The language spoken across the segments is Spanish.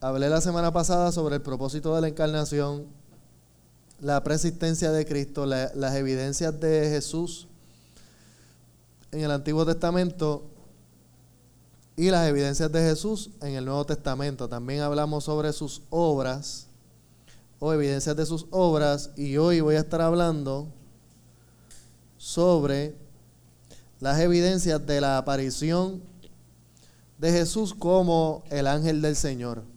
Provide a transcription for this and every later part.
hablé la semana pasada sobre el propósito de la encarnación, la persistencia de Cristo, las evidencias de Jesús en el Antiguo Testamento y las evidencias de Jesús en el Nuevo Testamento. También hablamos sobre sus obras o evidencias de sus obras y hoy voy a estar hablando sobre las evidencias de la aparición de Jesús como el ángel del Señor.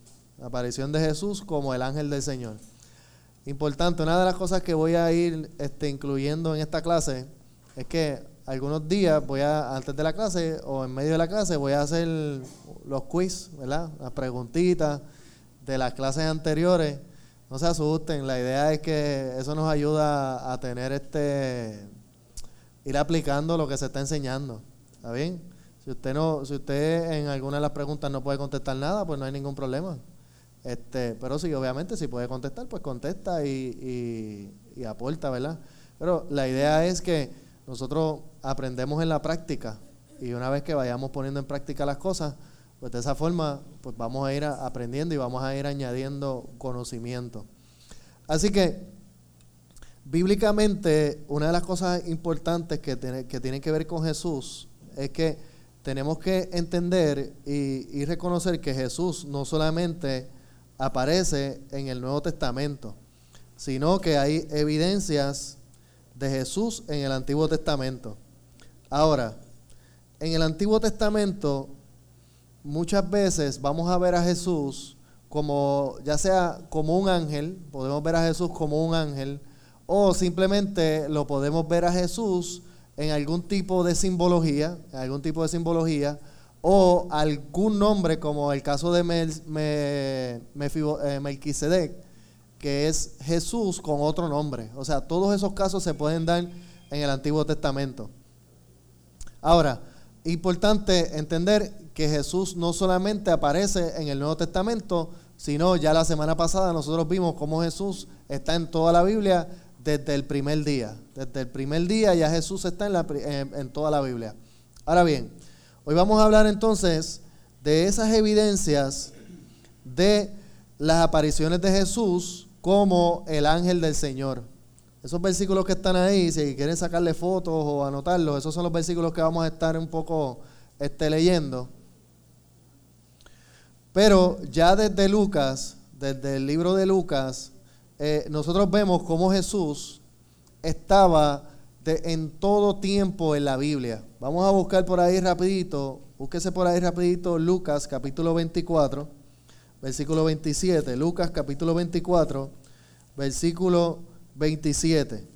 Aparición de Jesús como el ángel del Señor. Importante, una de las cosas que voy a ir este, incluyendo en esta clase es que algunos días voy a, antes de la clase o en medio de la clase, voy a hacer los quiz, ¿verdad? Las preguntitas de las clases anteriores. No se asusten, la idea es que eso nos ayuda a tener este, ir aplicando lo que se está enseñando. ¿Está bien? Si usted no, si usted en alguna de las preguntas no puede contestar nada, pues no hay ningún problema. Este, pero sí, obviamente, si puede contestar, pues contesta y, aporta, ¿verdad? Pero la idea es que nosotros aprendemos en la práctica y una vez que vayamos poniendo en práctica las cosas, pues de esa forma, pues vamos a ir aprendiendo y vamos a ir añadiendo conocimiento. Así que, bíblicamente, una de las cosas importantes que, tiene, que tienen que ver con Jesús es que tenemos que entender y, reconocer que Jesús no solamente aparece en el Nuevo Testamento, sino que hay evidencias de Jesús en el Antiguo Testamento. Ahora, en el Antiguo Testamento muchas veces vamos a ver a Jesús como, ya sea como un ángel, podemos ver a Jesús como un ángel, o simplemente lo podemos ver a Jesús en algún tipo de simbología, en algún tipo de simbología, o algún nombre como el caso de eh, Melquisedec, que es Jesús con otro nombre. O sea, todos esos casos se pueden dar en el Antiguo Testamento. Ahora, importante entender que Jesús no solamente aparece en el Nuevo Testamento, sino ya la semana pasada nosotros vimos cómo Jesús está en toda la Biblia desde el primer día. Desde el primer día ya Jesús está en, en, toda la Biblia. Ahora bien, hoy vamos a hablar entonces de esas evidencias de las apariciones de Jesús como el ángel del Señor. Esos versículos que están ahí, si quieren sacarle fotos o anotarlos, esos son los versículos que vamos a estar un poco este, leyendo. Pero ya desde Lucas, desde el libro de Lucas, eh, nosotros vemos cómo Jesús estaba en todo tiempo en la Biblia. Vamos a buscar por ahí rapidito, búsquese por ahí rapidito Lucas capítulo 24, versículo 27. Lucas capítulo 24, versículo 27.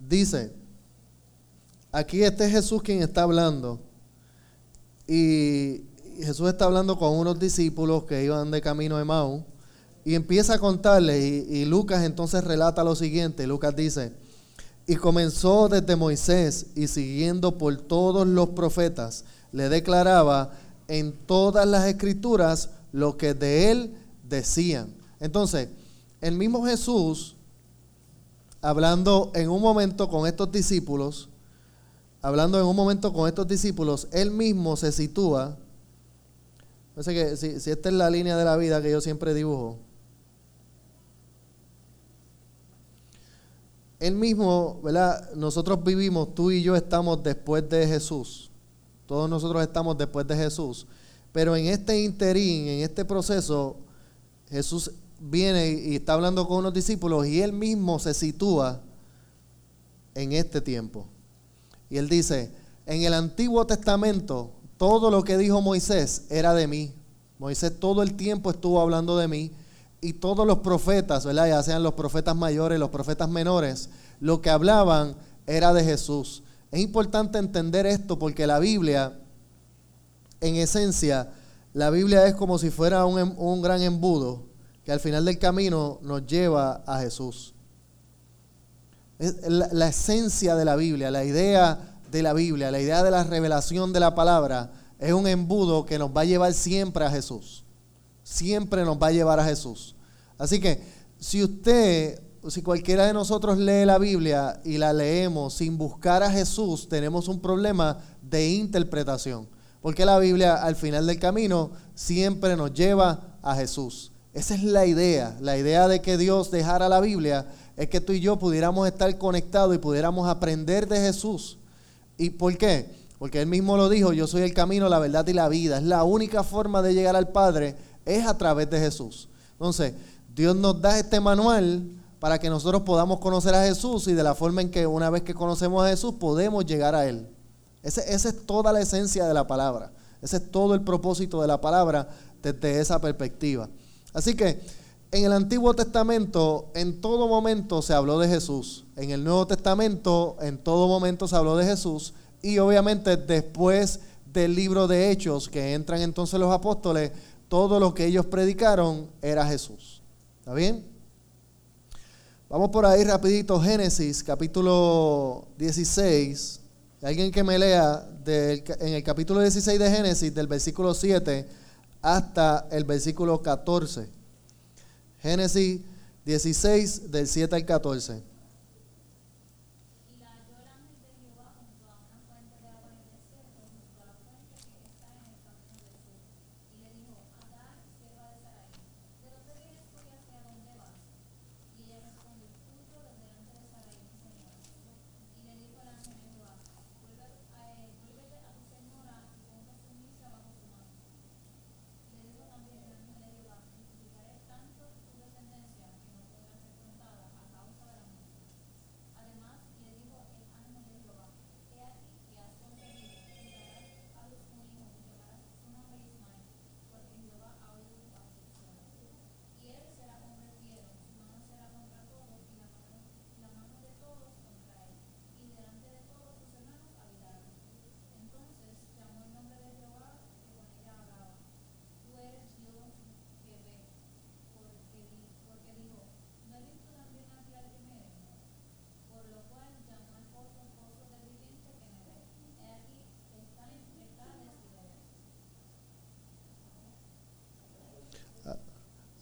Dice, aquí este Jesús quien está hablando. Y Jesús está hablando con unos discípulos que iban de camino de Mau. Y empieza a contarles. Y, Lucas entonces relata lo siguiente. Lucas dice, y comenzó desde Moisés y siguiendo por todos los profetas, le declaraba en todas las escrituras lo que de él decían. Entonces, el mismo Jesús hablando en un momento con estos discípulos, hablando en un momento con estos discípulos, él mismo se sitúa, parece que si, si esta es la línea de la vida que yo siempre dibujo, él mismo, ¿verdad? Nosotros vivimos, tú y yo estamos después de Jesús, todos nosotros estamos después de Jesús, pero en este interín, en este proceso, Jesús viene y está hablando con unos discípulos y él mismo se sitúa en este tiempo. Y él dice, en el Antiguo Testamento, todo lo que dijo Moisés era de mí. Moisés todo el tiempo estuvo hablando de mí y todos los profetas, ¿verdad? ya sean los profetas mayores, los profetas menores, lo que hablaban era de Jesús. Es importante entender esto porque la Biblia, en esencia, la Biblia es como si fuera un, em, un gran embudo que al final del camino nos lleva a Jesús. Es la, esencia de la Biblia, la idea de la Biblia, la idea de la revelación de la palabra, es un embudo que nos va a llevar siempre a Jesús. Siempre nos va a llevar a Jesús. Así que si usted si cualquiera de nosotros lee la Biblia y la leemos sin buscar a Jesús, tenemos un problema de interpretación. Porque la Biblia al final del camino siempre nos lleva a Jesús. Esa es la idea. La idea de que Dios dejara la Biblia es que tú y yo pudiéramos estar conectados y pudiéramos aprender de Jesús. ¿Y por qué? Porque Él mismo lo dijo, yo soy el camino, la verdad y la vida. Es la única forma de llegar al Padre, es a través de Jesús. Entonces, Dios nos da este manual para que nosotros podamos conocer a Jesús y de la forma en que una vez que conocemos a Jesús podemos llegar a Él. esa es toda la esencia de la palabra. Ese es todo el propósito de la palabra desde esa perspectiva. Así que en el Antiguo Testamento en todo momento se habló de Jesús. En el Nuevo Testamento en todo momento se habló de Jesús. Y obviamente después del libro de Hechos que entran entonces los apóstoles, todo lo que ellos predicaron era Jesús. ¿Está bien? Vamos por ahí rapidito, Génesis capítulo 16. Alguien que me lea en el capítulo 16 de Génesis, del versículo 7 hasta el versículo 14. Génesis 16, del 7 al 14.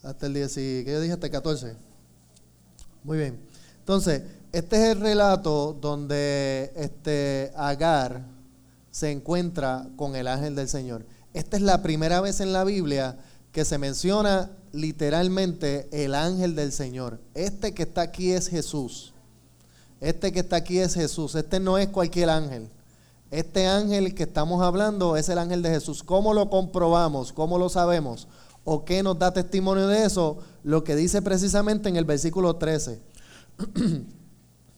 Hasta el 10, ¿qué yo dije? Hasta el 14. Muy bien. Entonces, este es el relato donde este Agar se encuentra con el ángel del Señor. Esta es la primera vez en la Biblia que se menciona literalmente el ángel del Señor. Este que está aquí es Jesús. Este que está aquí es Jesús. Este no es cualquier ángel. Este ángel que estamos hablando es el ángel de Jesús. ¿Cómo lo comprobamos? ¿Cómo lo sabemos? ¿O qué nos da testimonio de eso? Lo que dice precisamente en el versículo 13. en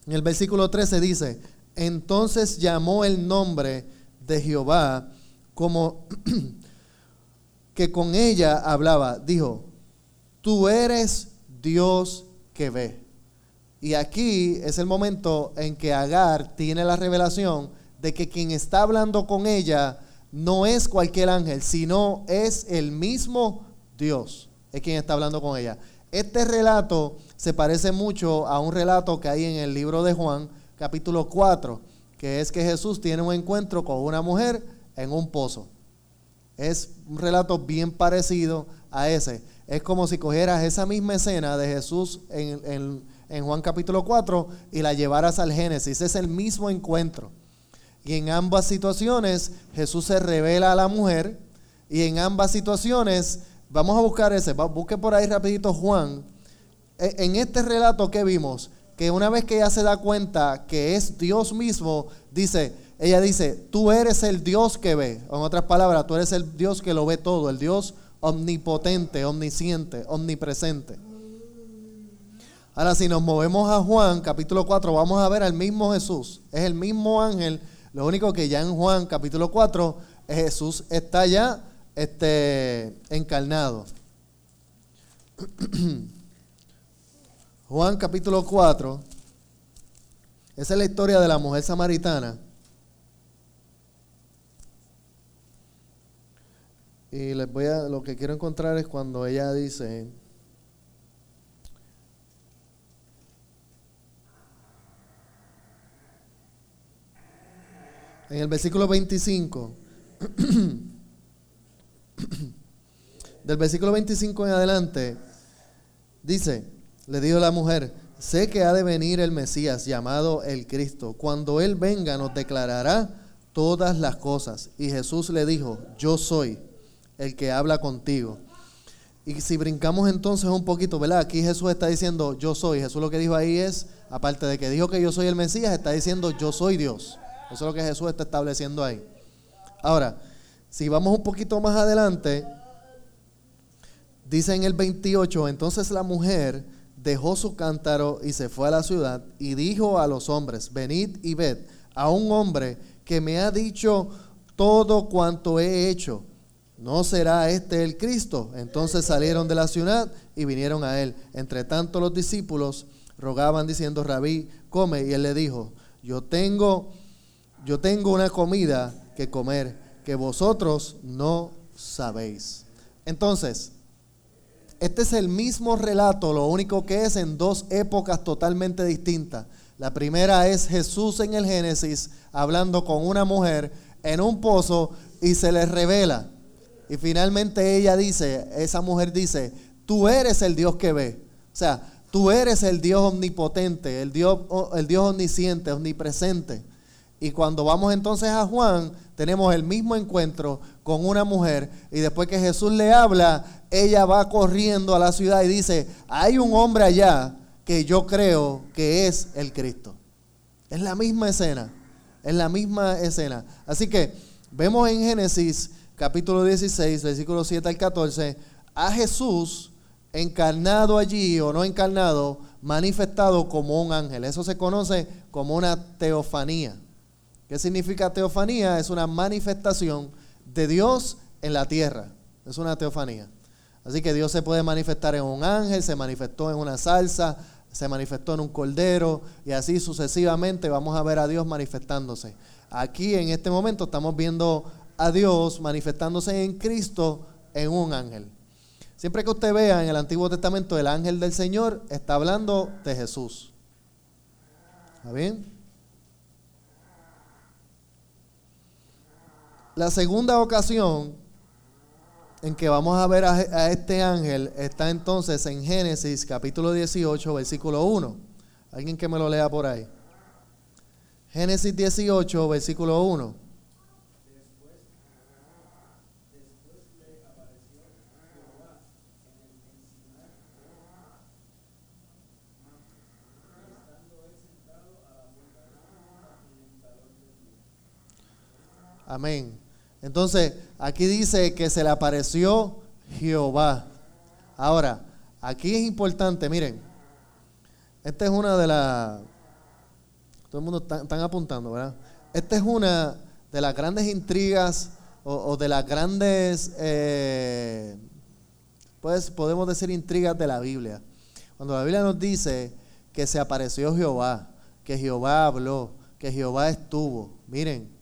el versículo 13 dice, entonces llamó el nombre de Jehová como que con ella hablaba. Dijo, tú eres Dios que ve. Y aquí es el momento en que Agar tiene la revelación de que quien está hablando con ella no es cualquier ángel, sino es el mismo Dios es quien está hablando con ella. Este relato se parece mucho a un relato que hay en el libro de Juan, capítulo 4, que es que Jesús tiene un encuentro con una mujer en un pozo. Es un relato bien parecido a ese. Es como si cogieras esa misma escena de Jesús en, en Juan capítulo 4 y la llevaras al Génesis. Es el mismo encuentro. Y en ambas situaciones Jesús se revela a la mujer y en ambas situaciones Vamos a buscar ese, busque por ahí rapidito Juan. E, en este relato que vimos, que una vez que ella se da cuenta que es Dios mismo, dice, ella dice, tú eres el Dios que ve. En otras palabras, tú eres el Dios que lo ve todo, el Dios omnipotente, omnisciente, omnipresente. Ahora, si nos movemos a Juan, capítulo 4, vamos a ver al mismo Jesús. Es el mismo ángel. Lo único que ya en Juan, capítulo 4, Jesús está ya este, encarnado. Juan capítulo 4. Esa es la historia de la mujer samaritana. Y les voy a lo que quiero encontrar es cuando ella dice en el versículo 25 del versículo 25 en adelante, dice, le dijo la mujer, sé que ha de venir el Mesías llamado el Cristo. Cuando Él venga nos declarará todas las cosas. Y Jesús le dijo, yo soy el que habla contigo. Y si brincamos entonces un poquito, ¿verdad? Aquí Jesús está diciendo, yo soy. Jesús lo que dijo ahí es, aparte de que dijo que yo soy el Mesías, está diciendo, yo soy Dios. Eso es lo que Jesús está estableciendo ahí. Ahora, si vamos un poquito más adelante, dice en el 28, entonces la mujer dejó su cántaro y se fue a la ciudad y dijo a los hombres, venid y ved a un hombre que me ha dicho todo cuanto he hecho. ¿No será este el Cristo? Entonces salieron de la ciudad y vinieron a él. Entre tanto los discípulos rogaban diciendo, Rabí, come. Y él le dijo, yo tengo, yo tengo una comida que comer que vosotros no sabéis. Entonces, este es el mismo relato, lo único que es en dos épocas totalmente distintas. La primera es Jesús en el Génesis hablando con una mujer en un pozo y se le revela. Y finalmente ella dice, esa mujer dice, tú eres el Dios que ve. O sea, tú eres el Dios omnipotente, el Dios, el Dios omnisciente, omnipresente. Y cuando vamos entonces a Juan, tenemos el mismo encuentro con una mujer y después que Jesús le habla, ella va corriendo a la ciudad y dice, hay un hombre allá que yo creo que es el Cristo. Es la misma escena, es la misma escena. Así que vemos en Génesis capítulo 16, versículo 7 al 14, a Jesús encarnado allí o no encarnado, manifestado como un ángel. Eso se conoce como una teofanía. ¿Qué significa teofanía? Es una manifestación de Dios en la tierra. Es una teofanía. Así que Dios se puede manifestar en un ángel, se manifestó en una salsa, se manifestó en un cordero y así sucesivamente vamos a ver a Dios manifestándose. Aquí en este momento estamos viendo a Dios manifestándose en Cristo en un ángel. Siempre que usted vea en el Antiguo Testamento el ángel del Señor, está hablando de Jesús. ¿Está bien? La segunda ocasión en que vamos a ver a, este ángel está entonces en Génesis capítulo 18, versículo 1. Alguien que me lo lea por ahí. Génesis 18, versículo 1. Amén. Entonces, aquí dice que se le apareció Jehová. Ahora, aquí es importante, miren, esta es una de las... Todo el mundo está, apuntando, ¿verdad? Esta es una de las grandes intrigas o, de las grandes, eh, pues podemos decir intrigas de la Biblia. Cuando la Biblia nos dice que se apareció Jehová, que Jehová habló, que Jehová estuvo, miren,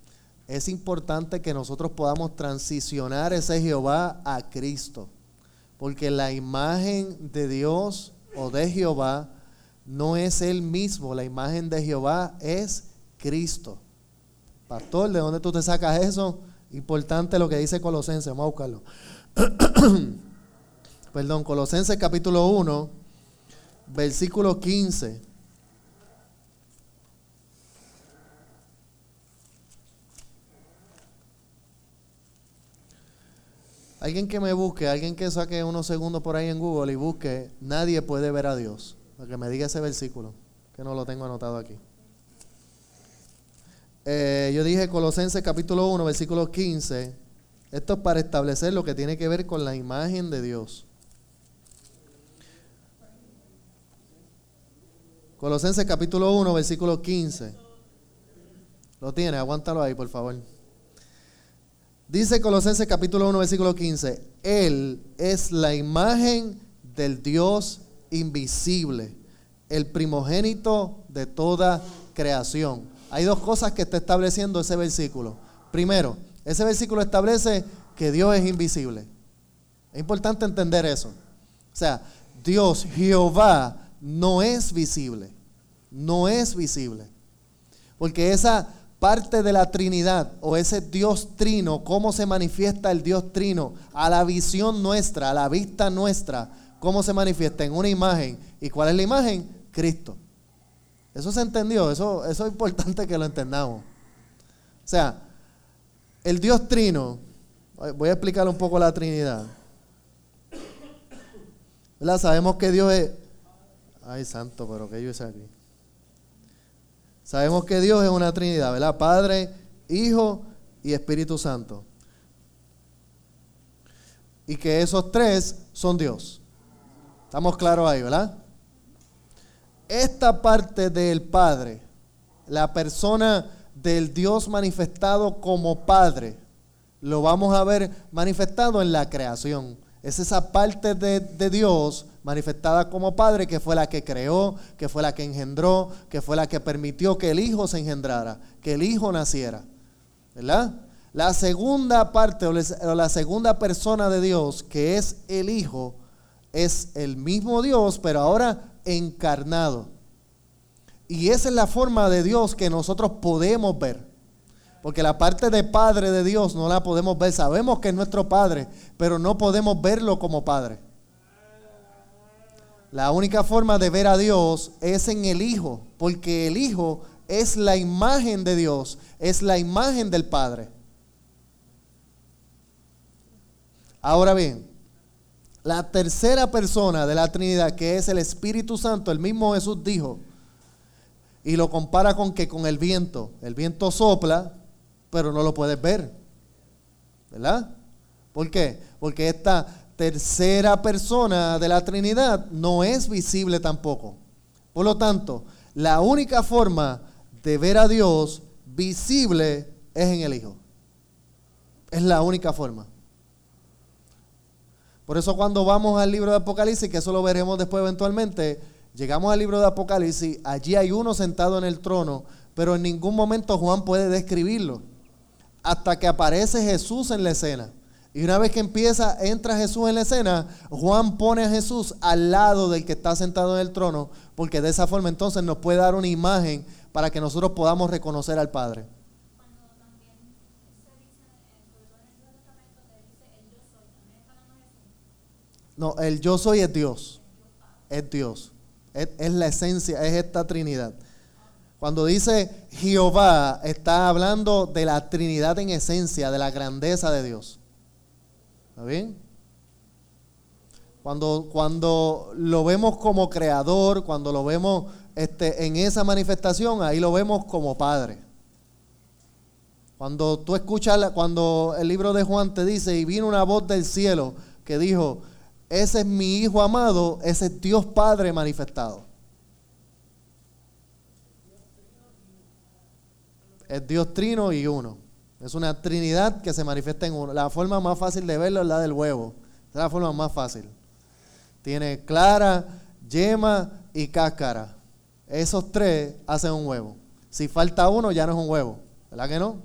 es importante que nosotros podamos transicionar ese Jehová a Cristo. Porque la imagen de Dios o de Jehová no es Él mismo, la imagen de Jehová es Cristo. Pastor, ¿de dónde tú te sacas eso? Importante lo que dice Colosenses, vamos a buscarlo. Perdón, Colosenses capítulo 1, versículo 15. Alguien que me busque, alguien que saque unos segundos por ahí en Google y busque, nadie puede ver a Dios. Para que me diga ese versículo, que no lo tengo anotado aquí. Eh, yo dije Colosenses capítulo 1, versículo 15. Esto es para establecer lo que tiene que ver con la imagen de Dios. Colosenses capítulo 1, versículo 15. Lo tiene, aguántalo ahí, por favor. Dice Colosenses capítulo 1, versículo 15, Él es la imagen del Dios invisible, el primogénito de toda creación. Hay dos cosas que está estableciendo ese versículo. Primero, ese versículo establece que Dios es invisible. Es importante entender eso. O sea, Dios, Jehová, no es visible. No es visible. Porque esa parte de la Trinidad o ese Dios trino, cómo se manifiesta el Dios trino a la visión nuestra, a la vista nuestra, cómo se manifiesta en una imagen. ¿Y cuál es la imagen? Cristo. Eso se entendió, eso, eso es importante que lo entendamos. O sea, el Dios trino, voy a explicar un poco la Trinidad. ¿Verdad? Sabemos que Dios es... Ay, santo, pero que yo hice aquí. Sabemos que Dios es una Trinidad, ¿verdad? Padre, Hijo y Espíritu Santo. Y que esos tres son Dios. Estamos claros ahí, ¿verdad? Esta parte del Padre, la persona del Dios manifestado como Padre, lo vamos a ver manifestado en la creación. Es esa parte de, de, Dios manifestada como Padre que fue la que creó, que fue la que engendró, que fue la que permitió que el Hijo se engendrara, que el Hijo naciera. ¿Verdad? La segunda parte o la segunda persona de Dios, que es el Hijo, es el mismo Dios, pero ahora encarnado. Y esa es la forma de Dios que nosotros podemos ver. Porque la parte de Padre de Dios no la podemos ver. Sabemos que es nuestro Padre, pero no podemos verlo como Padre. La única forma de ver a Dios es en el Hijo, porque el Hijo es la imagen de Dios, es la imagen del Padre. Ahora bien, la tercera persona de la Trinidad, que es el Espíritu Santo, el mismo Jesús dijo, y lo compara con que con el viento. El viento sopla, pero no lo puedes ver. ¿Verdad? ¿Por qué? Porque esta tercera persona de la Trinidad no es visible tampoco. Por lo tanto, la única forma de ver a Dios visible es en el Hijo. Es la única forma. Por eso cuando vamos al libro de Apocalipsis, que eso lo veremos después eventualmente, llegamos al libro de Apocalipsis, allí hay uno sentado en el trono, pero en ningún momento Juan puede describirlo. Hasta que aparece Jesús en la escena. Y una vez que empieza, entra Jesús en la escena, Juan pone a Jesús al lado del que está sentado en el trono, porque de esa forma entonces nos puede dar una imagen para que nosotros podamos reconocer al Padre. No, el yo soy es Dios. Es Dios. Es, la esencia, es esta Trinidad. Cuando dice Jehová, está hablando de la Trinidad en esencia, de la grandeza de Dios. ¿Está bien? Cuando, cuando lo vemos como creador, cuando lo vemos este, en esa manifestación, ahí lo vemos como Padre. Cuando tú escuchas, cuando el libro de Juan te dice, y vino una voz del cielo que dijo, ese es mi Hijo amado, ese es Dios Padre manifestado. Es Dios trino y uno. Es una trinidad que se manifiesta en uno. La forma más fácil de verlo es la del huevo. Es la forma más fácil. Tiene clara, yema y cáscara. Esos tres hacen un huevo. Si falta uno, ya no es un huevo. ¿Verdad que no?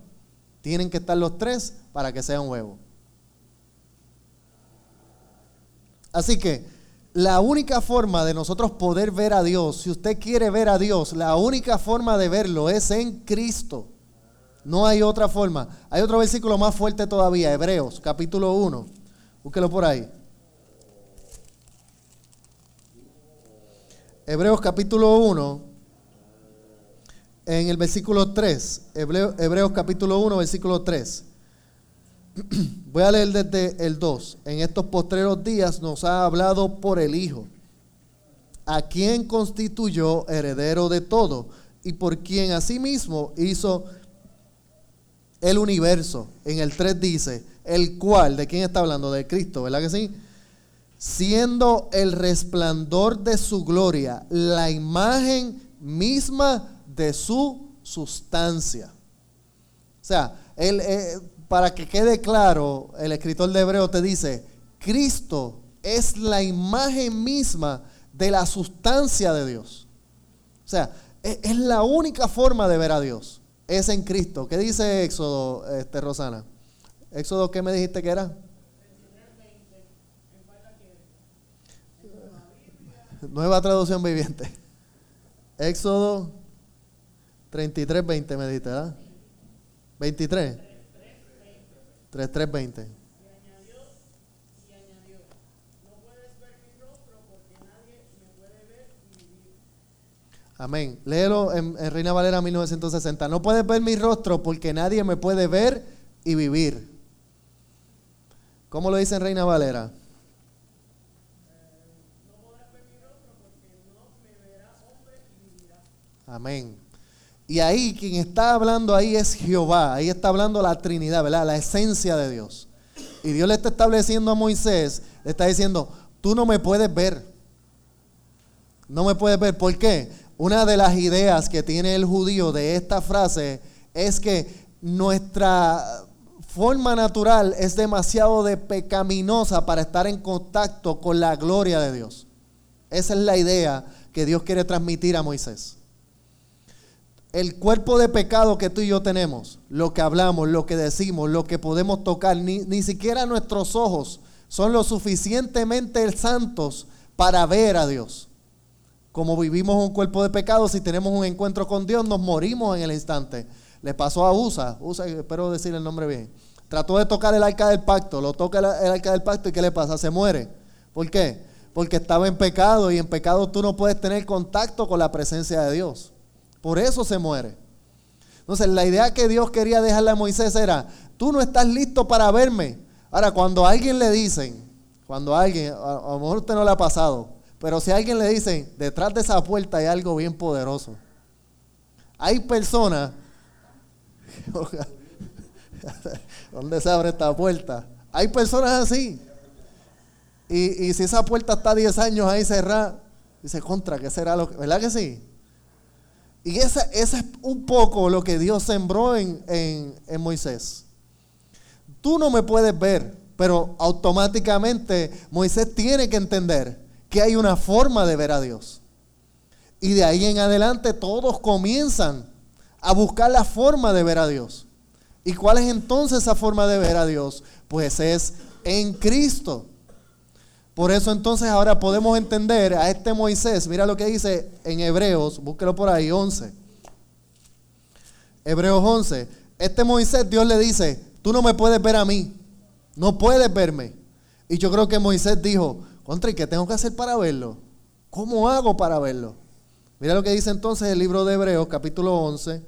Tienen que estar los tres para que sea un huevo. Así que la única forma de nosotros poder ver a Dios, si usted quiere ver a Dios, la única forma de verlo es en Cristo. No hay otra forma. Hay otro versículo más fuerte todavía, Hebreos, capítulo 1. Búsquelo por ahí. Hebreos capítulo 1, en el versículo 3. Hebreos capítulo 1, versículo 3. Voy a leer desde el 2. En estos postreros días nos ha hablado por el Hijo, a quien constituyó heredero de todo y por quien asimismo hizo el universo. En el 3 dice, el cual, ¿de quién está hablando? De Cristo, ¿verdad que sí? Siendo el resplandor de su gloria, la imagen misma de su sustancia. O sea, él, eh, para que quede claro, el escritor de Hebreo te dice, Cristo es la imagen misma de la sustancia de Dios. O sea, e, es, la única forma de ver a Dios es en Cristo. ¿Qué dice Éxodo, este, Rosana? Éxodo, ¿qué me dijiste que era? Nueva traducción viviente. Éxodo 33, 20 me dijiste, ¿verdad? 23. 33, 20. Amén. Léelo en, en, Reina Valera 1960. No puedes ver mi rostro porque nadie me puede ver y vivir. ¿Cómo lo dice en Reina Valera? Amén. Y ahí quien está hablando ahí es Jehová. Ahí está hablando la Trinidad, ¿verdad? La esencia de Dios. Y Dios le está estableciendo a Moisés, le está diciendo, tú no me puedes ver. No me puedes ver. ¿Por qué? Una de las ideas que tiene el judío de esta frase es que nuestra forma natural es demasiado de pecaminosa para estar en contacto con la gloria de Dios. Esa es la idea que Dios quiere transmitir a Moisés el cuerpo de pecado que tú y yo tenemos, lo que hablamos, lo que decimos, lo que podemos tocar, ni, siquiera nuestros ojos son lo suficientemente santos para ver a Dios. Como vivimos un cuerpo de pecado, si tenemos un encuentro con Dios, nos morimos en el instante. Le pasó a Usa, Usa, espero decir el nombre bien. Trató de tocar el arca del pacto, lo toca el, arca del pacto y ¿qué le pasa? Se muere. ¿Por qué? Porque estaba en pecado y en pecado tú no puedes tener contacto con la presencia de Dios. Por eso se muere. Entonces, la idea que Dios quería dejarle a Moisés era, tú no estás listo para verme. Ahora, cuando a alguien le dicen, cuando a alguien, a, lo mejor usted no le ha pasado, pero si alguien le dicen, detrás de esa puerta hay algo bien poderoso. Hay personas, ¿dónde se abre esta puerta? Hay personas así. Y, y si esa puerta está 10 años ahí cerrada, dice, contra, ¿qué será lo que? ¿Verdad que sí? Y ese, es un poco lo que Dios sembró en, en Moisés. Tú no me puedes ver, pero automáticamente Moisés tiene que entender que hay una forma de ver a Dios. Y de ahí en adelante todos comienzan a buscar la forma de ver a Dios. ¿Y cuál es entonces esa forma de ver a Dios? Pues es en Cristo. Por eso entonces ahora podemos entender a este Moisés. Mira lo que dice en Hebreos, búsquelo por ahí, 11. Hebreos 11. Este Moisés, Dios le dice, tú no me puedes ver a mí, no puedes verme. Y yo creo que Moisés dijo, contra, ¿y qué tengo que hacer para verlo? ¿Cómo hago para verlo? Mira lo que dice entonces el libro de Hebreos, capítulo 11.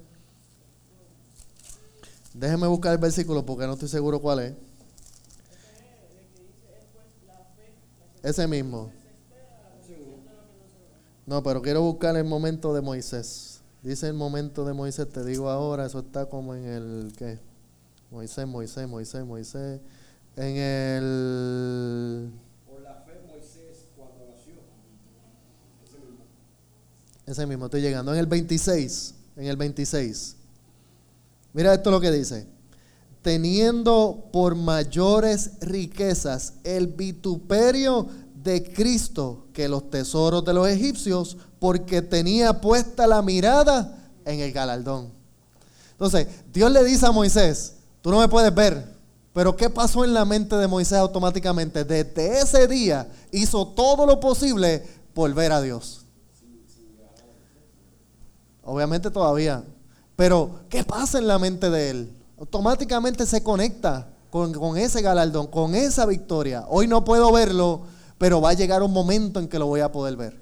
Déjeme buscar el versículo porque no estoy seguro cuál es. Ese mismo. No, pero quiero buscar el momento de Moisés. Dice el momento de Moisés, te digo ahora, eso está como en el, ¿qué? Moisés, Moisés, Moisés, Moisés. En el... Por la fe Moisés cuando nació. Ese mismo. Ese mismo, estoy llegando. En el 26, en el 26. Mira esto lo que dice teniendo por mayores riquezas el vituperio de Cristo que los tesoros de los egipcios, porque tenía puesta la mirada en el galardón. Entonces, Dios le dice a Moisés, tú no me puedes ver, pero ¿qué pasó en la mente de Moisés automáticamente? Desde ese día hizo todo lo posible por ver a Dios. Obviamente todavía. Pero, ¿qué pasa en la mente de él? automáticamente se conecta con, ese galardón, con esa victoria. Hoy no puedo verlo, pero va a llegar un momento en que lo voy a poder ver.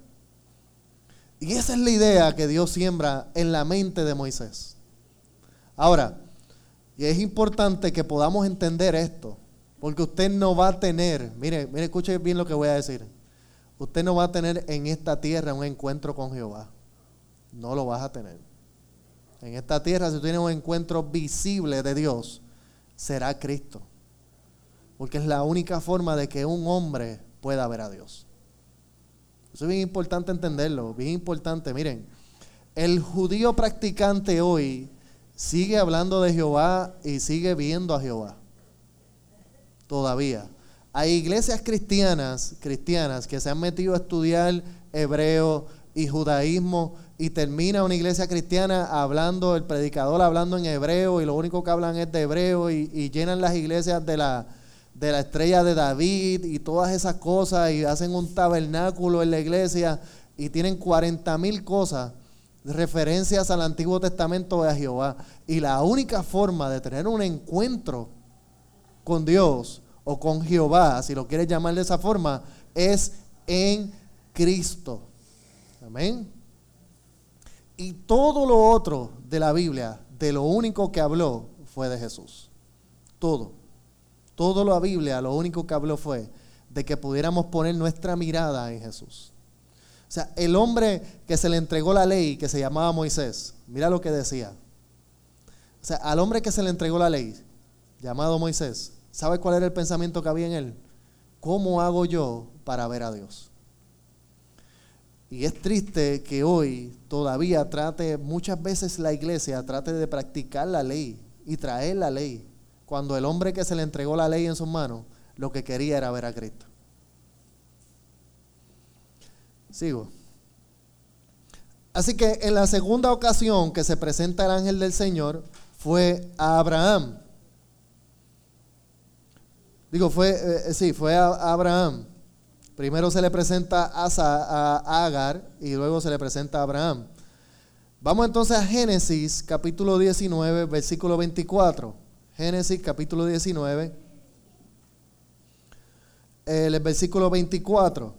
Y esa es la idea que Dios siembra en la mente de Moisés. Ahora, y es importante que podamos entender esto, porque usted no va a tener, mire, mire, escuche bien lo que voy a decir. Usted no va a tener en esta tierra un encuentro con Jehová. No lo vas a tener en esta tierra, si tú tienes un encuentro visible de Dios, será Cristo. Porque es la única forma de que un hombre pueda ver a Dios. Eso es bien importante entenderlo, bien importante. Miren, el judío practicante hoy sigue hablando de Jehová y sigue viendo a Jehová. Todavía. Hay iglesias cristianas, cristianas que se han metido a estudiar hebreo y judaísmo y termina una iglesia cristiana hablando, el predicador hablando en hebreo y lo único que hablan es de hebreo y, llenan las iglesias de la, de la estrella de David y todas esas cosas y hacen un tabernáculo en la iglesia y tienen 40 mil cosas, referencias al Antiguo Testamento de Jehová. Y la única forma de tener un encuentro con Dios o con Jehová, si lo quieres llamar de esa forma, es en Cristo. Amén. Y todo lo otro de la Biblia, de lo único que habló, fue de Jesús. Todo. Todo la Biblia, lo único que habló fue de que pudiéramos poner nuestra mirada en Jesús. O sea, el hombre que se le entregó la ley, que se llamaba Moisés, mira lo que decía. O sea, al hombre que se le entregó la ley, llamado Moisés, ¿sabe cuál era el pensamiento que había en él? ¿Cómo hago yo para ver a Dios? Y es triste que hoy todavía trate, muchas veces la iglesia trate de practicar la ley y traer la ley, cuando el hombre que se le entregó la ley en sus manos, lo que quería era ver a Cristo. Sigo. Así que en la segunda ocasión que se presenta el ángel del Señor fue a Abraham. Digo, fue, eh, sí, fue a Abraham. Primero se le presenta a, Agar y luego se le presenta a Abraham. Vamos entonces a Génesis capítulo 19, versículo 24. Génesis capítulo 19, el versículo 24.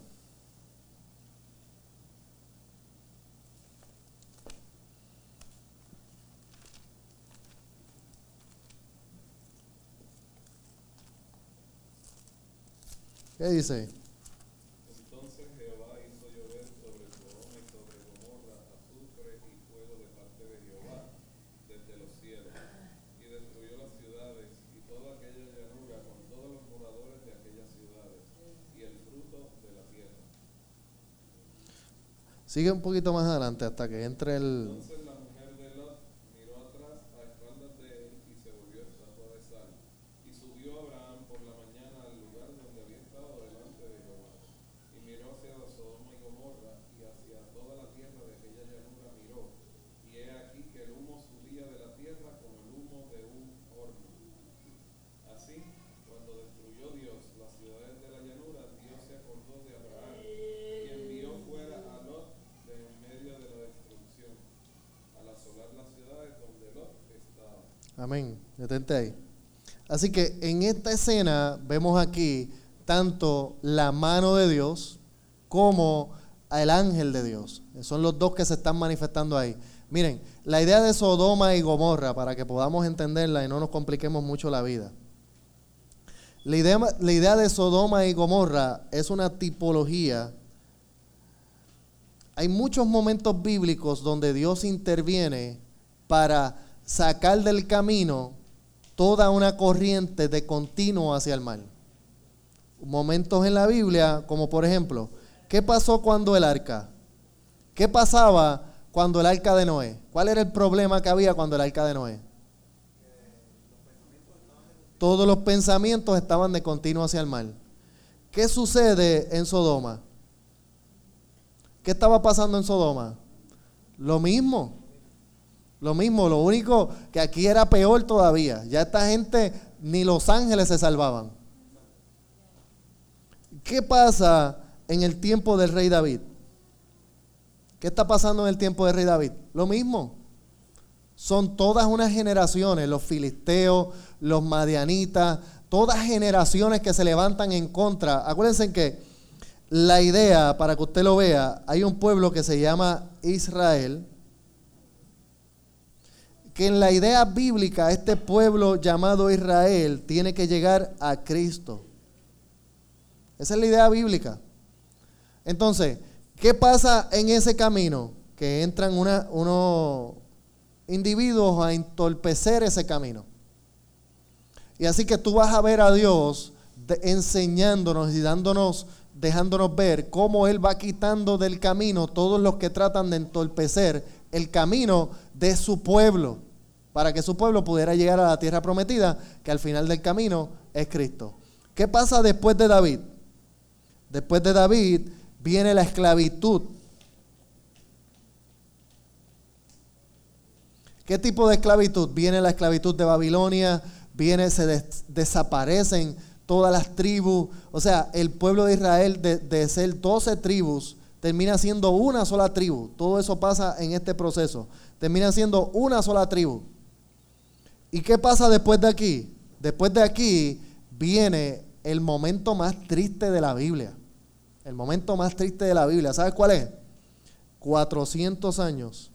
¿Qué dice? Sigue un poquito más adelante hasta que entre el... Amén. Detente ahí. Así que en esta escena vemos aquí tanto la mano de Dios como el ángel de Dios. Son los dos que se están manifestando ahí. Miren, la idea de Sodoma y Gomorra, para que podamos entenderla y no nos compliquemos mucho la vida. La idea, la idea de Sodoma y Gomorra es una tipología. Hay muchos momentos bíblicos donde Dios interviene para sacar del camino toda una corriente de continuo hacia el mal. Momentos en la Biblia, como por ejemplo, ¿qué pasó cuando el arca? ¿Qué pasaba cuando el arca de Noé? ¿Cuál era el problema que había cuando el arca de Noé? Todos los pensamientos estaban de continuo hacia el mal. ¿Qué sucede en Sodoma? ¿Qué estaba pasando en Sodoma? Lo mismo. Lo mismo, lo único que aquí era peor todavía. Ya esta gente, ni los ángeles se salvaban. ¿Qué pasa en el tiempo del rey David? ¿Qué está pasando en el tiempo del rey David? Lo mismo. Son todas unas generaciones, los filisteos, los madianitas, todas generaciones que se levantan en contra. Acuérdense que la idea, para que usted lo vea, hay un pueblo que se llama Israel, que en la idea bíblica este pueblo llamado Israel tiene que llegar a Cristo. Esa es la idea bíblica. Entonces, ¿qué pasa en ese camino? Que entran unos individuos a entorpecer ese camino. Y así que tú vas a ver a Dios enseñándonos y dándonos, dejándonos ver cómo Él va quitando del camino todos los que tratan de entorpecer el camino de su pueblo, para que su pueblo pudiera llegar a la tierra prometida, que al final del camino es Cristo. ¿Qué pasa después de David? Después de David viene la esclavitud. ¿Qué tipo de esclavitud? Viene la esclavitud de Babilonia, viene, se desaparecen todas las tribus. O sea, el pueblo de Israel de, de ser 12 tribus termina siendo una sola tribu. Todo eso pasa en este proceso. Termina siendo una sola tribu. ¿Y qué pasa después de aquí? Después de aquí viene el momento más triste de la Biblia. El momento más triste de la Biblia. ¿Sabes cuál es? 400 años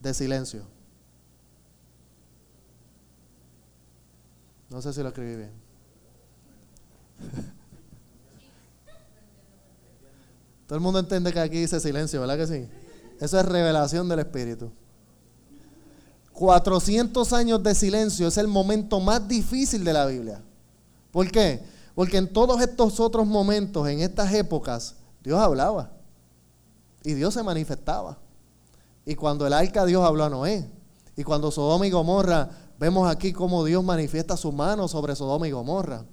de silencio. No sé si lo escribí bien. Todo el mundo entiende que aquí dice silencio, ¿verdad que sí? Eso es revelación del Espíritu. 400 años de silencio es el momento más difícil de la Biblia. ¿Por qué? Porque en todos estos otros momentos, en estas épocas, Dios hablaba. Y Dios se manifestaba. Y cuando el arca Dios habló a Noé. Y cuando Sodoma y Gomorra, vemos aquí cómo Dios manifiesta su mano sobre Sodoma y Gomorra.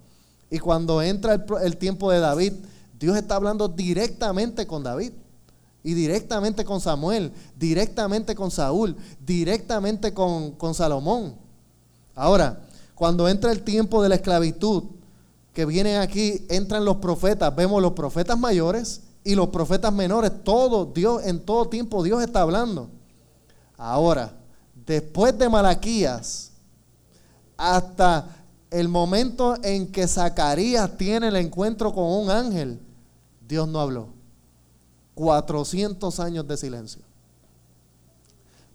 Y cuando entra el, el tiempo de David, Dios está hablando directamente con David y directamente con Samuel, directamente con Saúl, directamente con, con Salomón. Ahora, cuando entra el tiempo de la esclavitud, que vienen aquí, entran los profetas, vemos los profetas mayores y los profetas menores, todo Dios, en todo tiempo Dios está hablando. Ahora, después de Malaquías, hasta el momento en que Zacarías tiene el encuentro con un ángel, Dios no habló. 400 años de silencio.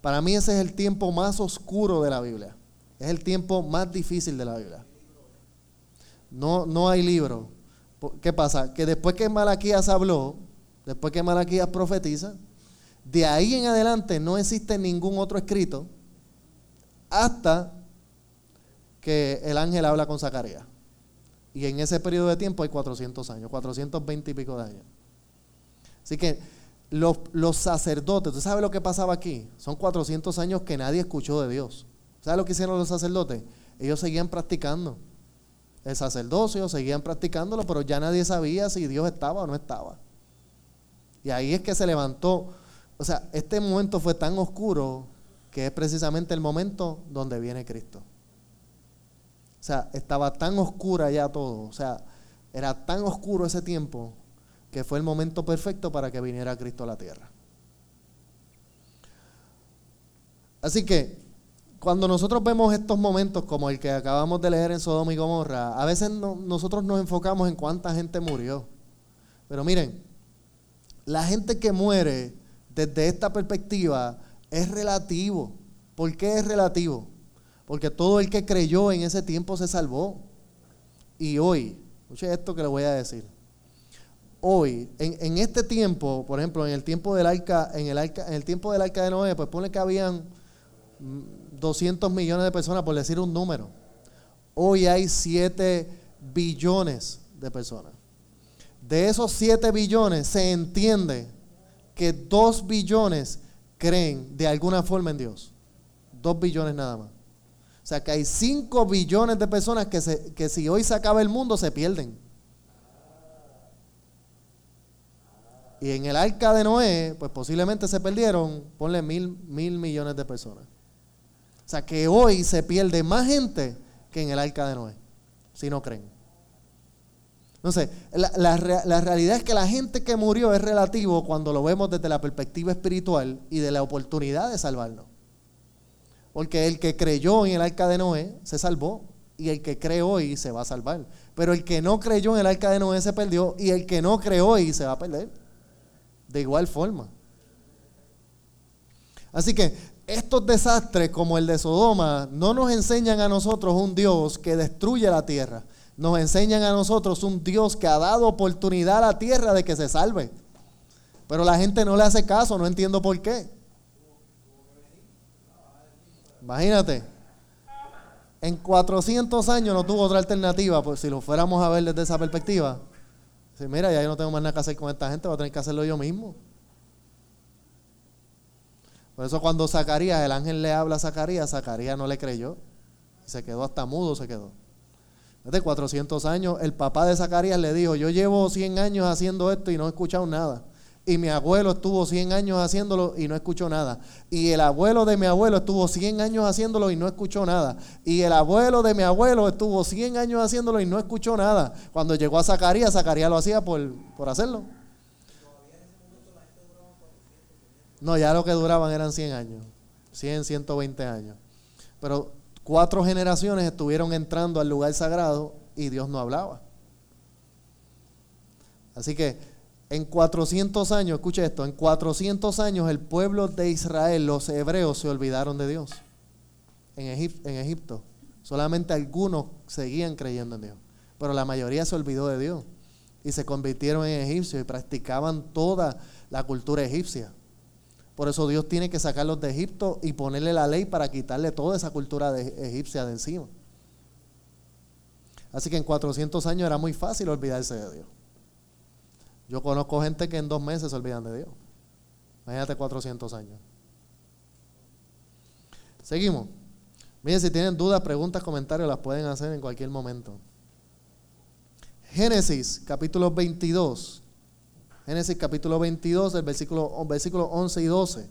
Para mí ese es el tiempo más oscuro de la Biblia. Es el tiempo más difícil de la Biblia. No, no hay libro. ¿Qué pasa? Que después que Malaquías habló, después que Malaquías profetiza, de ahí en adelante no existe ningún otro escrito hasta que el ángel habla con Zacarías. Y en ese periodo de tiempo hay 400 años, 420 y pico de años. Así que los, sacerdotes, ¿tú sabes lo que pasaba aquí? Son 400 años que nadie escuchó de Dios. ¿Sabes lo que hicieron los sacerdotes? Ellos seguían practicando. El sacerdocio seguían practicándolo, pero ya nadie sabía si Dios estaba o no estaba. Y ahí es que se levantó. O sea, este momento fue tan oscuro que es precisamente el momento donde viene Cristo. O sea, estaba tan oscura ya todo. O sea, era tan oscuro ese tiempo que fue el momento perfecto para que viniera Cristo a la tierra. Así que cuando nosotros vemos estos momentos como el que acabamos de leer en Sodoma y Gomorra, a veces nosotros nos enfocamos en cuánta gente murió. Pero miren, la gente que muere desde esta perspectiva es relativo. ¿Por qué es relativo? Porque todo el que creyó en ese tiempo se salvó. Y hoy, escuche esto que le voy a decir hoy, en, este tiempo, por ejemplo, en el tiempo del arca, en el en el tiempo del arca de Noé, pues pone que habían 200 millones de personas, por decir un número. Hoy hay 7 billones de personas. De esos 7 billones se entiende que 2 billones creen de alguna forma en Dios. 2 billones nada más. O sea que hay 5 billones de personas que, se, que si hoy se acaba el mundo se pierden. Y en el arca de Noé, pues posiblemente se perdieron, ponle mil, mil millones de personas. O sea que hoy se pierde más gente que en el arca de Noé, si no creen. Entonces, la, la, realidad es que la gente que murió es relativo cuando lo vemos desde la perspectiva espiritual y de la oportunidad de salvarnos. Porque el que creyó en el arca de Noé se salvó y el que cree hoy se va a salvar. Pero el que no creyó en el arca de Noé se perdió y el que no cree hoy se va a perder de igual forma. Así que estos desastres como el de Sodoma no nos enseñan a nosotros un Dios que destruye la tierra. Nos enseñan a nosotros un Dios que ha dado oportunidad a la tierra de que se salve. Pero la gente no le hace caso, no entiendo por qué. Imagínate, en 400 años no tuvo otra alternativa, pues si lo fuéramos a ver desde esa perspectiva mira, ya yo no tengo más nada que hacer con esta gente, voy a tener que hacerlo yo mismo. Por eso cuando Zacarías, el ángel le habla a Zacarías, Zacarías no le creyó. Se quedó hasta mudo, se quedó. De 400 años, el papá de Zacarías le dijo, yo llevo 100 años haciendo esto y no he escuchado nada. Y mi abuelo estuvo 100 años haciéndolo y no escuchó nada. Y el abuelo de mi abuelo estuvo 100 años haciéndolo y no escuchó nada. Y el abuelo de mi abuelo estuvo 100 años haciéndolo y no escuchó nada. Cuando llegó a Zacarías, Zacarías lo hacía por, por hacerlo. No, ya lo que duraban eran 100 años. 100, 120 años. Pero cuatro generaciones estuvieron entrando al lugar sagrado y Dios no hablaba. Así que En 400 años, escuche esto, en 400 años el pueblo de Israel, los hebreos, se olvidaron de Dios en, Egipto. Solamente algunos seguían creyendo en Dios, pero la mayoría se olvidó de Dios y se convirtieron en egipcios y practicaban toda la cultura egipcia. Por eso Dios tiene que sacarlos de Egipto y ponerle la ley para quitarle toda esa cultura egipcia de encima. Así que en 400 años era muy fácil olvidarse de Dios. Yo conozco gente que en dos meses se olvidan de Dios. Imagínate 400 años. Seguimos. Miren, si tienen dudas, preguntas, comentarios, las pueden hacer en cualquier momento. Génesis capítulo 22. Génesis capítulo 22, el versículo, versículo 11 y 12.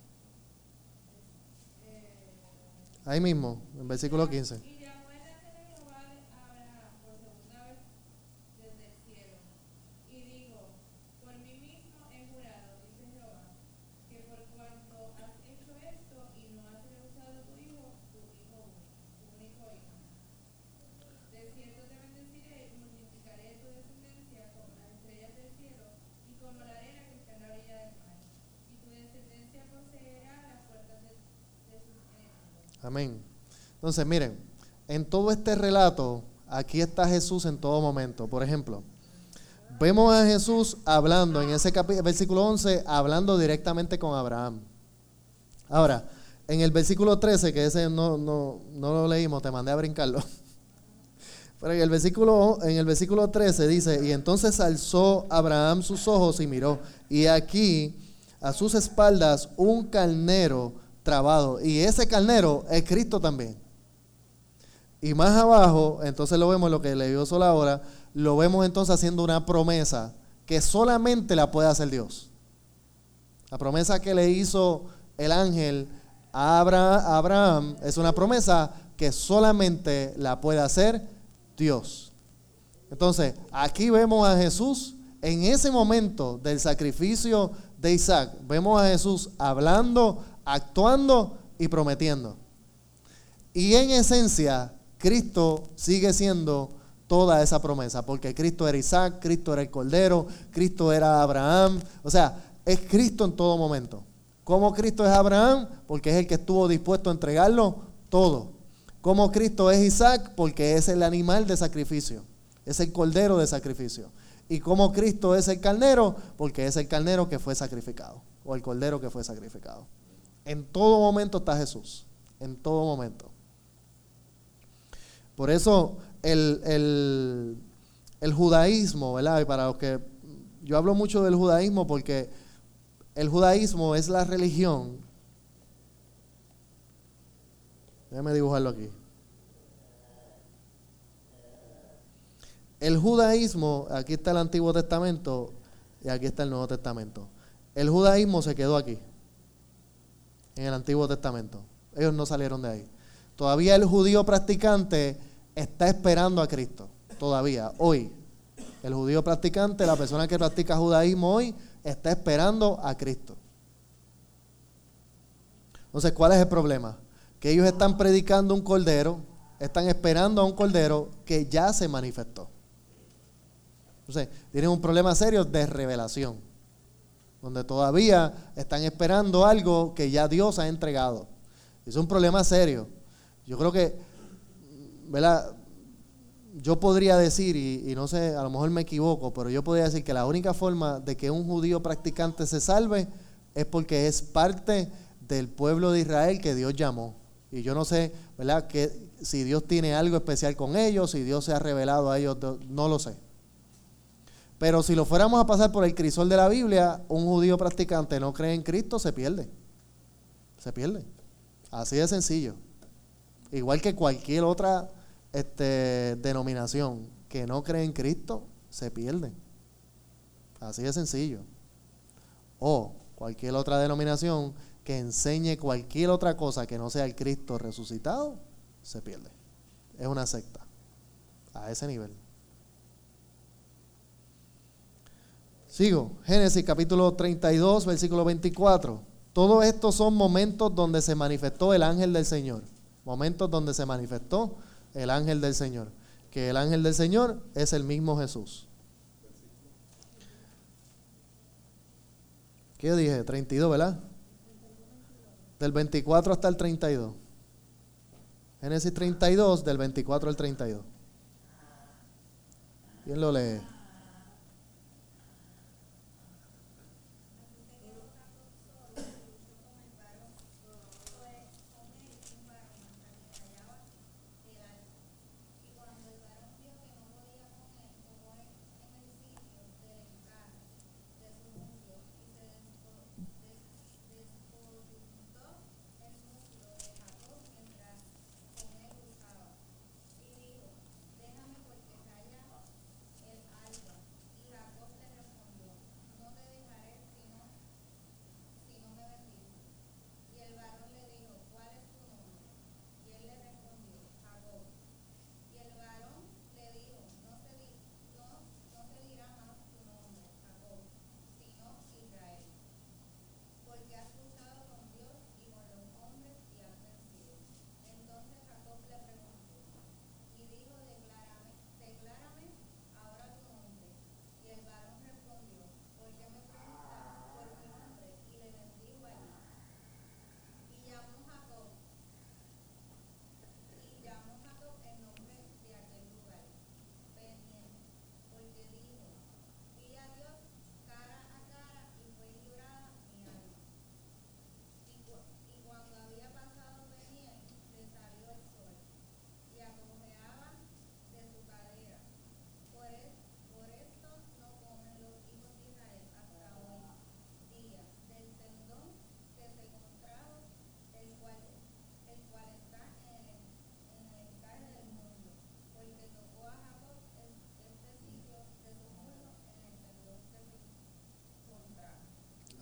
Ahí mismo, en versículo 15. Entonces, miren, en todo este relato, aquí está Jesús en todo momento. Por ejemplo, vemos a Jesús hablando en ese versículo 11, hablando directamente con Abraham. Ahora, en el versículo 13, que ese no, no, no lo leímos, te mandé a brincarlo. Pero el, versículo, en el versículo 13 dice, y entonces alzó Abraham sus ojos y miró, y aquí a sus espaldas un carnero trabado. Y ese carnero es Cristo también. Y más abajo, entonces lo vemos, lo que le dio solo ahora, lo vemos entonces haciendo una promesa que solamente la puede hacer Dios. La promesa que le hizo el ángel a Abraham es una promesa que solamente la puede hacer Dios. Entonces, aquí vemos a Jesús en ese momento del sacrificio de Isaac. Vemos a Jesús hablando actuando y prometiendo. Y en esencia, Cristo sigue siendo toda esa promesa, porque Cristo era Isaac, Cristo era el Cordero, Cristo era Abraham, o sea, es Cristo en todo momento. ¿Cómo Cristo es Abraham? Porque es el que estuvo dispuesto a entregarlo todo. ¿Cómo Cristo es Isaac? Porque es el animal de sacrificio, es el Cordero de sacrificio. ¿Y cómo Cristo es el carnero? Porque es el carnero que fue sacrificado, o el Cordero que fue sacrificado. En todo momento está Jesús. En todo momento. Por eso el, judaísmo, ¿verdad? Y para los que yo hablo mucho del judaísmo porque el judaísmo es la religión. Déjame dibujarlo aquí. El judaísmo, aquí está el Antiguo Testamento y aquí está el Nuevo Testamento. El judaísmo se quedó aquí en el Antiguo Testamento. Ellos no salieron de ahí. Todavía el judío practicante está esperando a Cristo. Todavía, hoy. El judío practicante, la persona que practica judaísmo hoy, está esperando a Cristo. Entonces, ¿cuál es el problema? Que ellos están predicando un cordero, están esperando a un cordero que ya se manifestó. Entonces, tienen un problema serio de revelación donde todavía están esperando algo que ya Dios ha entregado. Es un problema serio. Yo creo que, ¿verdad? Yo podría decir, y, no sé, a lo mejor me equivoco, pero yo podría decir que la única forma de que un judío practicante se salve es porque es parte del pueblo de Israel que Dios llamó. Y yo no sé, ¿verdad? Que si Dios tiene algo especial con ellos, si Dios se ha revelado a ellos, no lo sé. Pero si lo fuéramos a pasar por el crisol de la Biblia, un judío practicante no cree en Cristo, se pierde. Se pierde. Así de sencillo. Igual que cualquier otra este, denominación que no cree en Cristo, se pierde. Así de sencillo. O cualquier otra denominación que enseñe cualquier otra cosa que no sea el Cristo resucitado, se pierde. Es una secta. A ese nivel. Sigo. Génesis capítulo 32, versículo 24. Todos estos son momentos donde se manifestó el ángel del Señor. Momentos donde se manifestó el ángel del Señor. Que el ángel del Señor es el mismo Jesús. ¿Qué dije? 32, ¿verdad? Del 24 hasta el 32. Génesis 32, del 24 al 32. ¿Quién lo lee?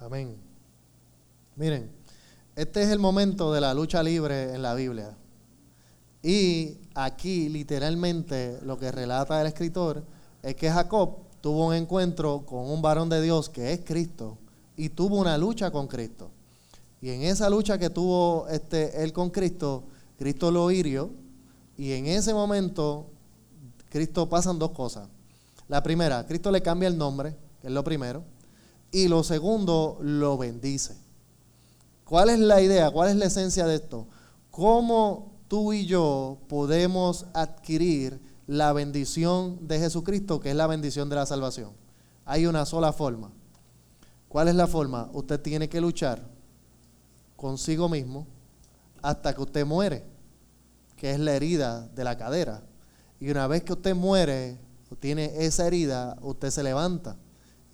Amén. Miren, este es el momento de la lucha libre en la Biblia. Y aquí literalmente lo que relata el escritor es que Jacob tuvo un encuentro con un varón de Dios que es Cristo y tuvo una lucha con Cristo. Y en esa lucha que tuvo este, él con Cristo, Cristo lo hirió y en ese momento Cristo pasan dos cosas. La primera, Cristo le cambia el nombre, que es lo primero. Y lo segundo, lo bendice. ¿Cuál es la idea? ¿Cuál es la esencia de esto? ¿Cómo tú y yo podemos adquirir la bendición de Jesucristo, que es la bendición de la salvación? Hay una sola forma. ¿Cuál es la forma? Usted tiene que luchar consigo mismo hasta que usted muere, que es la herida de la cadera. Y una vez que usted muere, tiene esa herida, usted se levanta.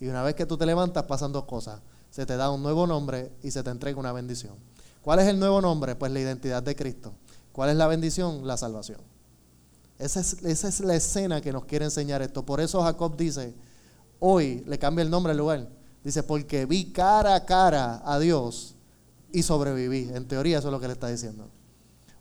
Y una vez que tú te levantas, pasan dos cosas. Se te da un nuevo nombre y se te entrega una bendición. ¿Cuál es el nuevo nombre? Pues la identidad de Cristo. ¿Cuál es la bendición? La salvación. Esa es, la escena que nos quiere enseñar esto. Por eso Jacob dice, hoy le cambia el nombre al lugar. Dice, porque vi cara a cara a Dios y sobreviví. En teoría eso es lo que le está diciendo.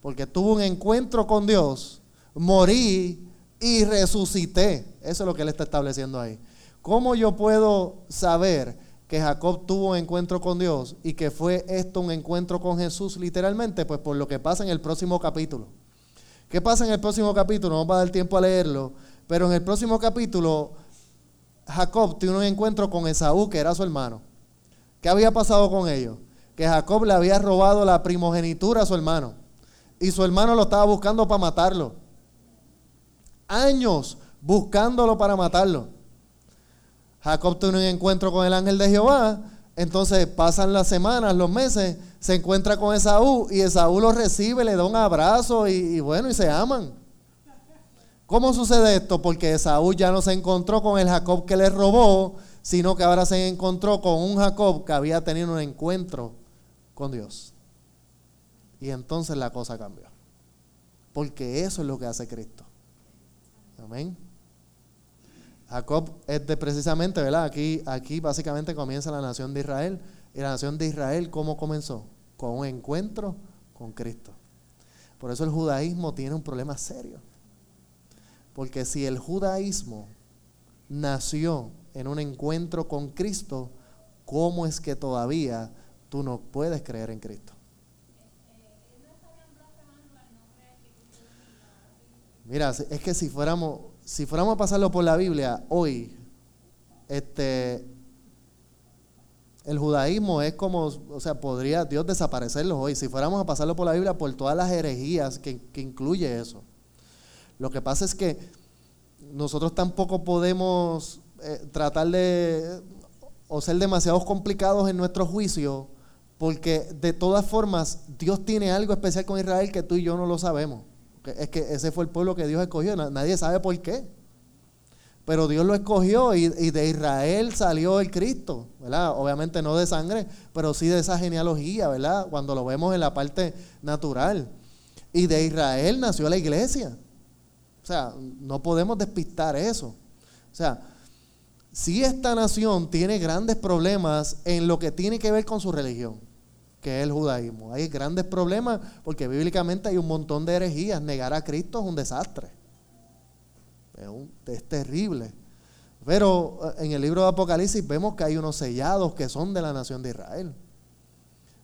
Porque tuve un encuentro con Dios, morí y resucité. Eso es lo que él está estableciendo ahí. ¿Cómo yo puedo saber que Jacob tuvo encuentro con Dios y que fue esto un encuentro con Jesús literalmente? Pues por lo que pasa en el próximo capítulo. ¿Qué pasa en el próximo capítulo? No vamos a dar tiempo a leerlo, pero en el próximo capítulo Jacob tiene un encuentro con Esaú, que era su hermano. ¿Qué había pasado con ellos? Que Jacob le había robado la primogenitura a su hermano y su hermano lo estaba buscando para matarlo. Años buscándolo para matarlo. Jacob tiene un encuentro con el ángel de Jehová. Entonces pasan las semanas, los meses, se encuentra con Esaú y Esaú lo recibe, le da un abrazo y, bueno, y se aman. ¿Cómo sucede esto? Porque Esaú ya no se encontró con el Jacob que le robó, sino que ahora se encontró con un Jacob que había tenido un encuentro con Dios. Y entonces la cosa cambió. Porque eso es lo que hace Cristo. Amén. Jacob es de precisamente, ¿verdad? Aquí, aquí básicamente comienza la nación de Israel. Y la nación de Israel, ¿cómo comenzó? Con un encuentro con Cristo. Por eso el judaísmo tiene un problema serio. Porque si el judaísmo nació en un encuentro con Cristo, ¿cómo es que todavía tú no puedes creer en Cristo? Mira, es que si fuéramos, si fuéramos a pasarlo por la Biblia hoy, este, el judaísmo es como, o sea, podría Dios desaparecerlo hoy. Si fuéramos a pasarlo por la Biblia, por todas las herejías que, que incluye eso. Lo que pasa es que nosotros tampoco podemos eh, tratar de o ser demasiado complicados en nuestro juicio, porque de todas formas Dios tiene algo especial con Israel que tú y yo no lo sabemos. Es que ese fue el pueblo que Dios escogió, nadie sabe por qué. Pero Dios lo escogió y, de Israel salió el Cristo, ¿verdad? Obviamente no de sangre, pero sí de esa genealogía, ¿verdad? Cuando lo vemos en la parte natural. Y de Israel nació la iglesia. O sea, no podemos despistar eso. O sea, si esta nación tiene grandes problemas en lo que tiene que ver con su religión, que es el judaísmo. Hay grandes problemas porque bíblicamente hay un montón de herejías. Negar a Cristo es un desastre. Es, terrible. Pero eh, en el libro de Apocalipsis vemos que hay unos sellados que son de la nación de Israel.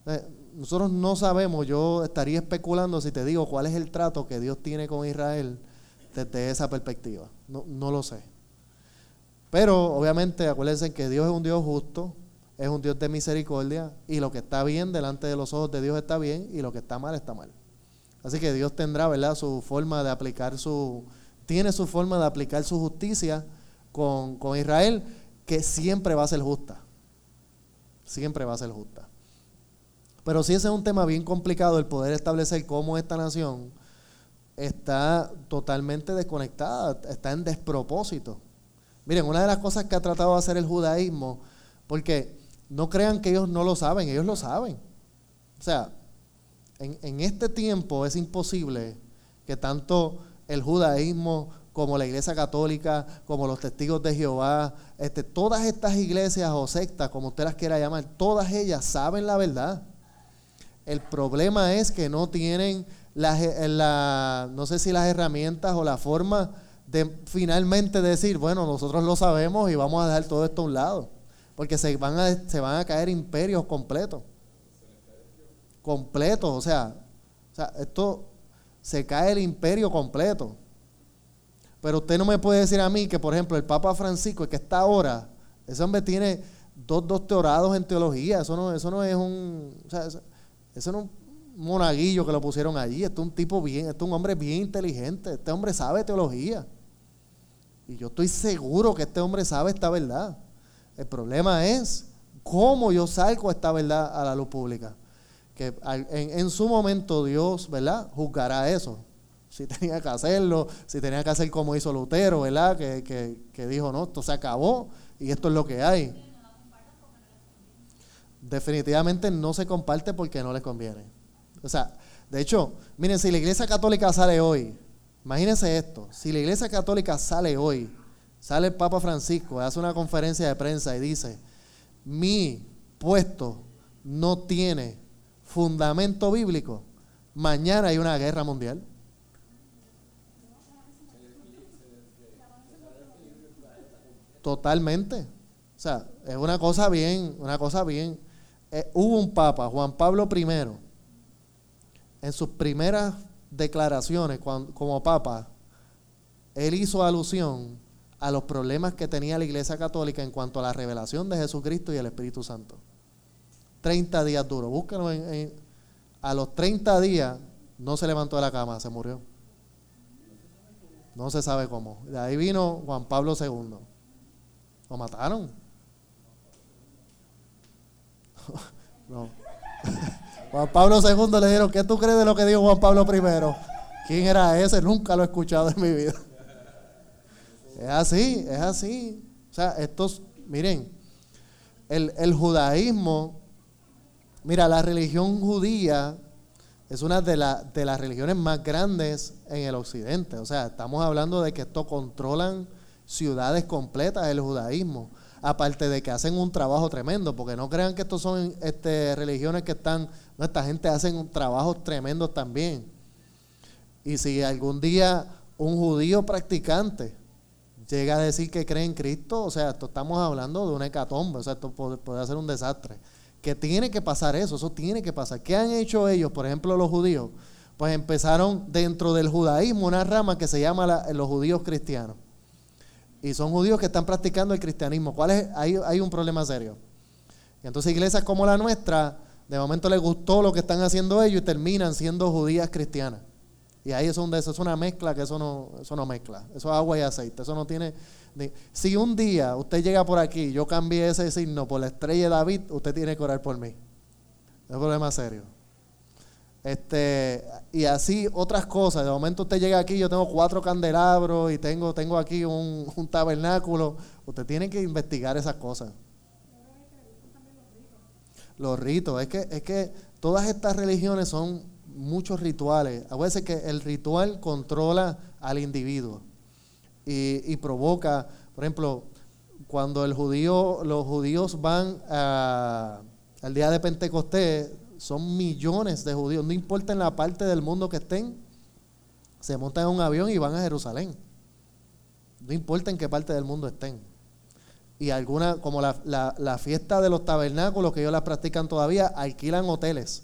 Eh, nosotros no sabemos, yo estaría especulando si te digo cuál es el trato que Dios tiene con Israel desde esa perspectiva. No, no lo sé. Pero obviamente acuérdense que Dios es un Dios justo, es un Dios de misericordia y lo que está bien delante de los ojos de Dios está bien y lo que está mal está mal. Así que Dios tendrá, ¿verdad? Su forma de aplicar su, tiene su forma de aplicar su justicia con, con Israel, que siempre va a ser justa. Siempre va a ser justa. Pero sí ese es un tema bien complicado, el poder establecer cómo esta nación está totalmente desconectada, está en despropósito. Miren, una de las cosas que ha tratado de hacer el judaísmo, porque no crean que ellos no lo saben, ellos lo saben. O sea, en, este tiempo es imposible que tanto el judaísmo como la iglesia católica, como los testigos de Jehová, este, todas estas iglesias o sectas, como usted las quiera llamar, todas ellas saben la verdad. El problema es que no tienen las, la, no sé si las herramientas o la forma de finalmente decir, bueno, nosotros lo sabemos y vamos a dejar todo esto a un lado. Porque se van a, se van a caer imperios completos. Completos, o sea, o sea, esto se cae el imperio completo. Pero usted no me puede decir a mí que, por ejemplo, el Papa Francisco, el que está ahora, ese hombre tiene dos doctorados en teología. Eso no, eso no es un. O sea, eso no es un monaguillo que lo pusieron allí. Esto es un tipo bien, esto es un hombre bien inteligente. Este hombre sabe teología. Y yo estoy seguro que este hombre sabe esta verdad. El problema es cómo yo salgo esta verdad a la luz pública. Que en, su momento Dios, ¿verdad? Juzgará eso. Si tenía que hacerlo, si tenía que hacer como hizo Lutero, ¿verdad? Que, que dijo, no, esto se acabó y esto es lo que hay. Definitivamente no se comparte porque no les conviene. O sea, de hecho, miren, si la iglesia católica sale hoy Imagínense esto, si la iglesia católica sale hoy, sale el Papa Francisco, hace una conferencia de prensa y dice, mi puesto no tiene fundamento bíblico, mañana hay una guerra mundial. Totalmente. O sea, es una cosa bien, una cosa bien. Eh, hubo un papa, Juan Pablo I, en sus primeras declaraciones como papa, él hizo alusión a los problemas que tenía la Iglesia Católica en cuanto a la revelación de Jesucristo y el Espíritu Santo. 30 días duros. Búsquenlo a los 30 días no se levantó de la cama, se murió. No se sabe cómo. De ahí vino Juan Pablo II. Lo mataron. no. Juan Pablo II le dijeron, ¿qué tú crees de lo que dijo Juan Pablo I? ¿Quién era ese? Nunca lo he escuchado en mi vida. Es así, es así. O sea, estos, miren, el, judaísmo, mira, la religión judía es una de, de las religiones más grandes en el occidente. O sea, estamos hablando de que esto controlan ciudades completas el judaísmo. Aparte de que hacen un trabajo tremendo, porque no crean que estos son este, religiones que están, no, esta gente hacen un trabajo tremendo también. Y si algún día un judío practicante llega a decir que cree en Cristo, o sea, esto estamos hablando de una hecatombe, o sea, esto puede, ser un desastre. Que tiene que pasar eso, eso tiene que pasar. ¿Qué han hecho ellos, por ejemplo, los judíos? Pues empezaron dentro del judaísmo una rama que se llama los judíos cristianos y son judíos que están practicando el cristianismo. ¿Cuál es? Hay, hay un problema serio. Y entonces iglesias como la nuestra, de momento les gustó lo que están haciendo ellos y terminan siendo judías cristianas. Y ahí es donde eso es una mezcla que eso no, eso no mezcla. Eso es agua y aceite. Eso no tiene. si un día usted llega por aquí, yo cambié ese signo por la estrella de David, usted tiene que orar por mí. Es un problema serio. Este, y así otras cosas. De momento usted llega aquí, yo tengo cuatro candelabros y tengo, tengo aquí un, tabernáculo. Usted tiene que investigar esas cosas. Los ritos, es que, es que todas estas religiones son muchos rituales. A veces que el ritual controla al individuo y, provoca, por ejemplo, cuando el judío, los judíos van al día de Pentecostés, son millones de judíos, no importa en la parte del mundo que estén, se montan en un avión y van a Jerusalén. No importa en qué parte del mundo estén. Y alguna, como la, fiesta de los tabernáculos, que ellos la practican todavía, alquilan hoteles.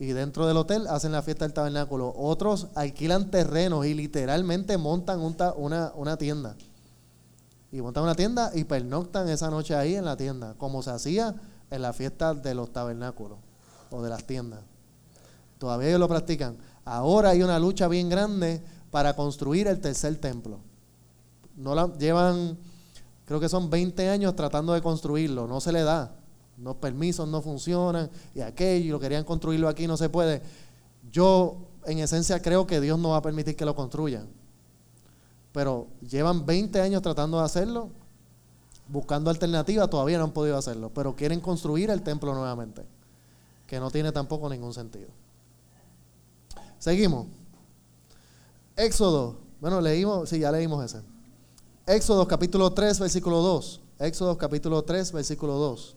Y dentro del hotel hacen la fiesta del tabernáculo. Otros alquilan terrenos y literalmente montan una, una tienda. Y montan una tienda y pernoctan esa noche ahí en la tienda, como se hacía en la fiesta de los tabernáculos o de las tiendas. Todavía ellos lo practican. Ahora hay una lucha bien grande para construir el tercer templo. No la, llevan, creo que son 20 años tratando de construirlo, no se le da. Los permisos no funcionan y aquello, lo querían construirlo aquí, no se puede. Yo, en esencia, creo que Dios no va a permitir que lo construyan. Pero llevan 20 años tratando de hacerlo buscando alternativas, todavía no han podido hacerlo, pero quieren construir el templo nuevamente, que no tiene tampoco ningún sentido. Seguimos. Éxodo, bueno, leímos, sí, ya leímos ese. Éxodo capítulo 3, versículo 2. Éxodo capítulo 3, versículo 2.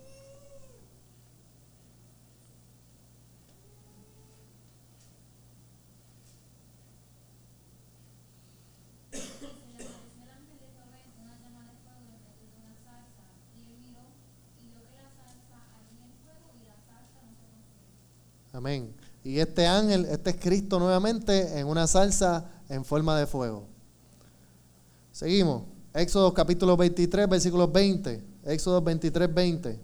Amén. Y este ángel, este es Cristo nuevamente en una salsa en forma de fuego. Seguimos. Éxodo capítulo 23, versículo 20. Éxodo 23, 20.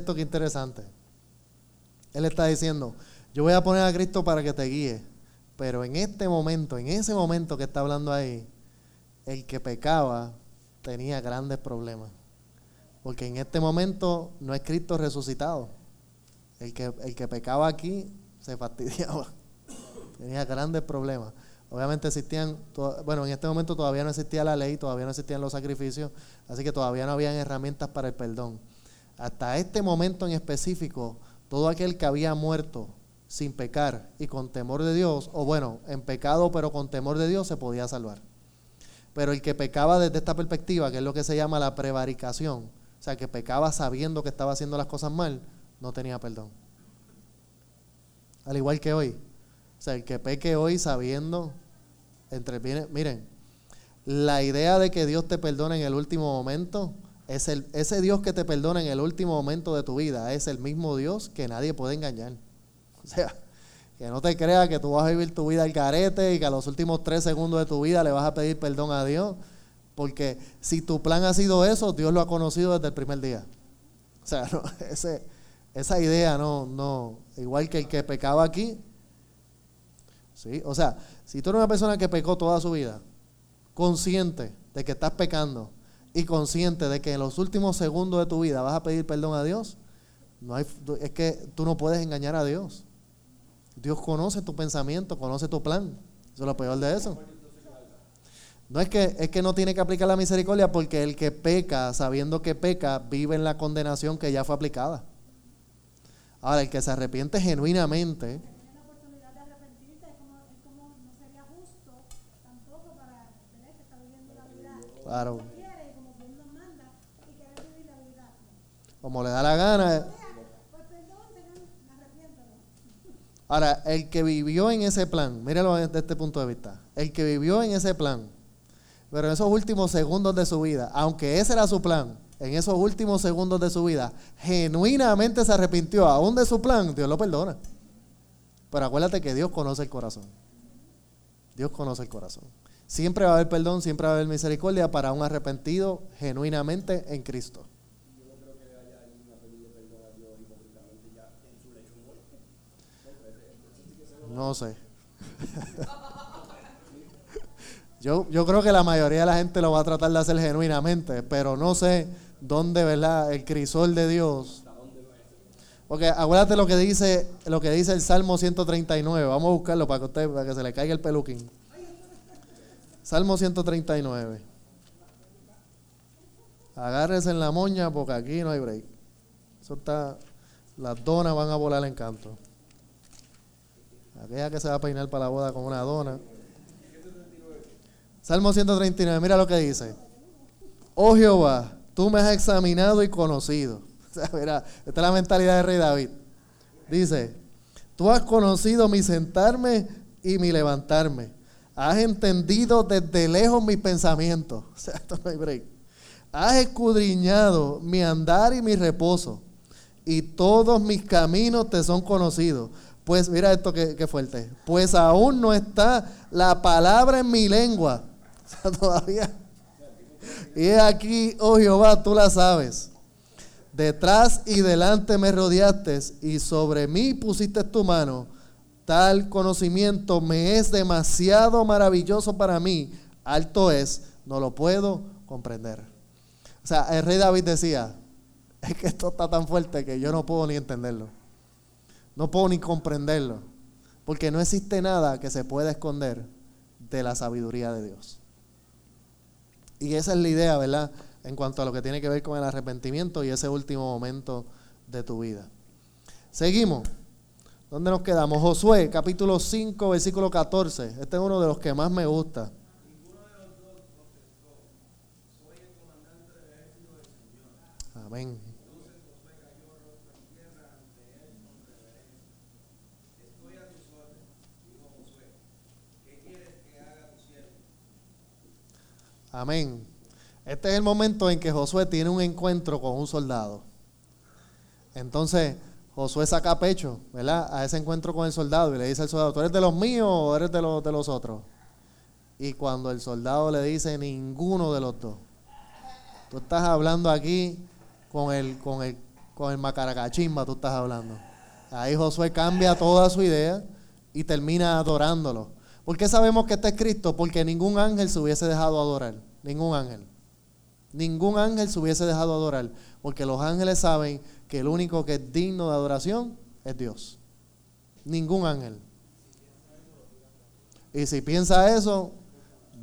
Esto que interesante. Él está diciendo, yo voy a poner a Cristo para que te guíe. Pero en este momento, en ese momento que está hablando ahí, el que pecaba tenía grandes problemas. Porque en este momento no es Cristo resucitado. El que, el que pecaba aquí se fastidiaba. Tenía grandes problemas. Obviamente existían, bueno, en este momento todavía no existía la ley, todavía no existían los sacrificios, así que todavía no habían herramientas para el perdón. Hasta este momento en específico, todo aquel que había muerto sin pecar y con temor de Dios, o bueno, en pecado pero con temor de Dios, se podía salvar. Pero el que pecaba desde esta perspectiva, que es lo que se llama la prevaricación, o sea, que pecaba sabiendo que estaba haciendo las cosas mal, no tenía perdón. Al igual que hoy. O sea, el que peque hoy sabiendo, entre, miren, la idea de que Dios te perdone en el último momento, es el, ese Dios que te perdona en el último momento de tu vida es el mismo Dios que nadie puede engañar. O sea, que no te creas que tú vas a vivir tu vida al carete y que a los últimos tres segundos de tu vida le vas a pedir perdón a Dios. Porque si tu plan ha sido eso, Dios lo ha conocido desde el primer día. O sea, ese, esa idea no, no, igual que el que pecaba aquí. ¿sí? O sea, si tú eres una persona que pecó toda su vida, consciente de que estás pecando y consciente de que en los últimos segundos de tu vida vas a pedir perdón a Dios, no hay, es que tú no puedes engañar a Dios. Dios conoce tu pensamiento, conoce tu plan. Eso es lo peor de eso. No es que, es que no tiene que aplicar la misericordia porque el que peca, sabiendo que peca, vive en la condenación que ya fue aplicada. Ahora, el que se arrepiente genuinamente, Claro. Como le da la gana. Ahora, el que vivió en ese plan, míralo desde este punto de vista, el que vivió en ese plan, pero en esos últimos segundos de su vida, aunque ese era su plan, en esos últimos segundos de su vida, genuinamente se arrepintió aún de su plan, Dios lo perdona. Pero acuérdate que Dios conoce el corazón. Dios conoce el corazón. Siempre va a haber perdón, siempre va a haber misericordia para un arrepentido genuinamente en Cristo. No sé. yo, yo creo que la mayoría de la gente lo va a tratar de hacer genuinamente, pero no sé dónde, ¿verdad? El crisol de Dios. Porque acuérdate lo que dice, lo que dice el Salmo 139. Vamos a buscarlo para que usted, para que se le caiga el peluquín. Salmo 139. Agárrese en la moña porque aquí no hay break. Eso está, las donas van a volar en canto. Aquella que se va a peinar para la boda con una dona. Salmo 139, mira lo que dice. Oh Jehová, tú me has examinado y conocido. mira, esta es la mentalidad de rey David. Dice, tú has conocido mi sentarme y mi levantarme. Has entendido desde lejos mis pensamientos. Esto no hay break. Has escudriñado mi andar y mi reposo. Y todos mis caminos te son conocidos. Pues mira esto que, fuerte. Pues aún no está la palabra en mi lengua. O sea, todavía. Y aquí, oh Jehová, tú la sabes. Detrás y delante me rodeaste y sobre mí pusiste tu mano. Tal conocimiento me es demasiado maravilloso para mí. Alto es, no lo puedo comprender. O sea, el rey David decía, es que esto está tan fuerte que yo no puedo ni entenderlo. No puedo ni comprenderlo. Porque no existe nada que se pueda esconder de la sabiduría de Dios. Y esa es la idea, ¿verdad? En cuanto a lo que tiene que ver con el arrepentimiento y ese último momento de tu vida. Seguimos. ¿Dónde nos quedamos? Josué, capítulo 5, versículo 14. Este es uno de los que más me gusta. Amén. Amén. Este es el momento en que Josué tiene un encuentro con un soldado. Entonces, Josué saca pecho, ¿verdad? A ese encuentro con el soldado y le dice al soldado, ¿tú eres de los míos o eres de los, de los otros? Y cuando el soldado le dice, ninguno de los dos. Tú estás hablando aquí con el, con el, con el macaracachimba, tú estás hablando. Ahí Josué cambia toda su idea y termina adorándolo. ¿Por qué sabemos que está escrito? Porque ningún ángel se hubiese dejado adorar. Ningún ángel. Ningún ángel se hubiese dejado adorar. Porque los ángeles saben que el único que es digno de adoración es Dios. Ningún ángel. Y si piensa eso,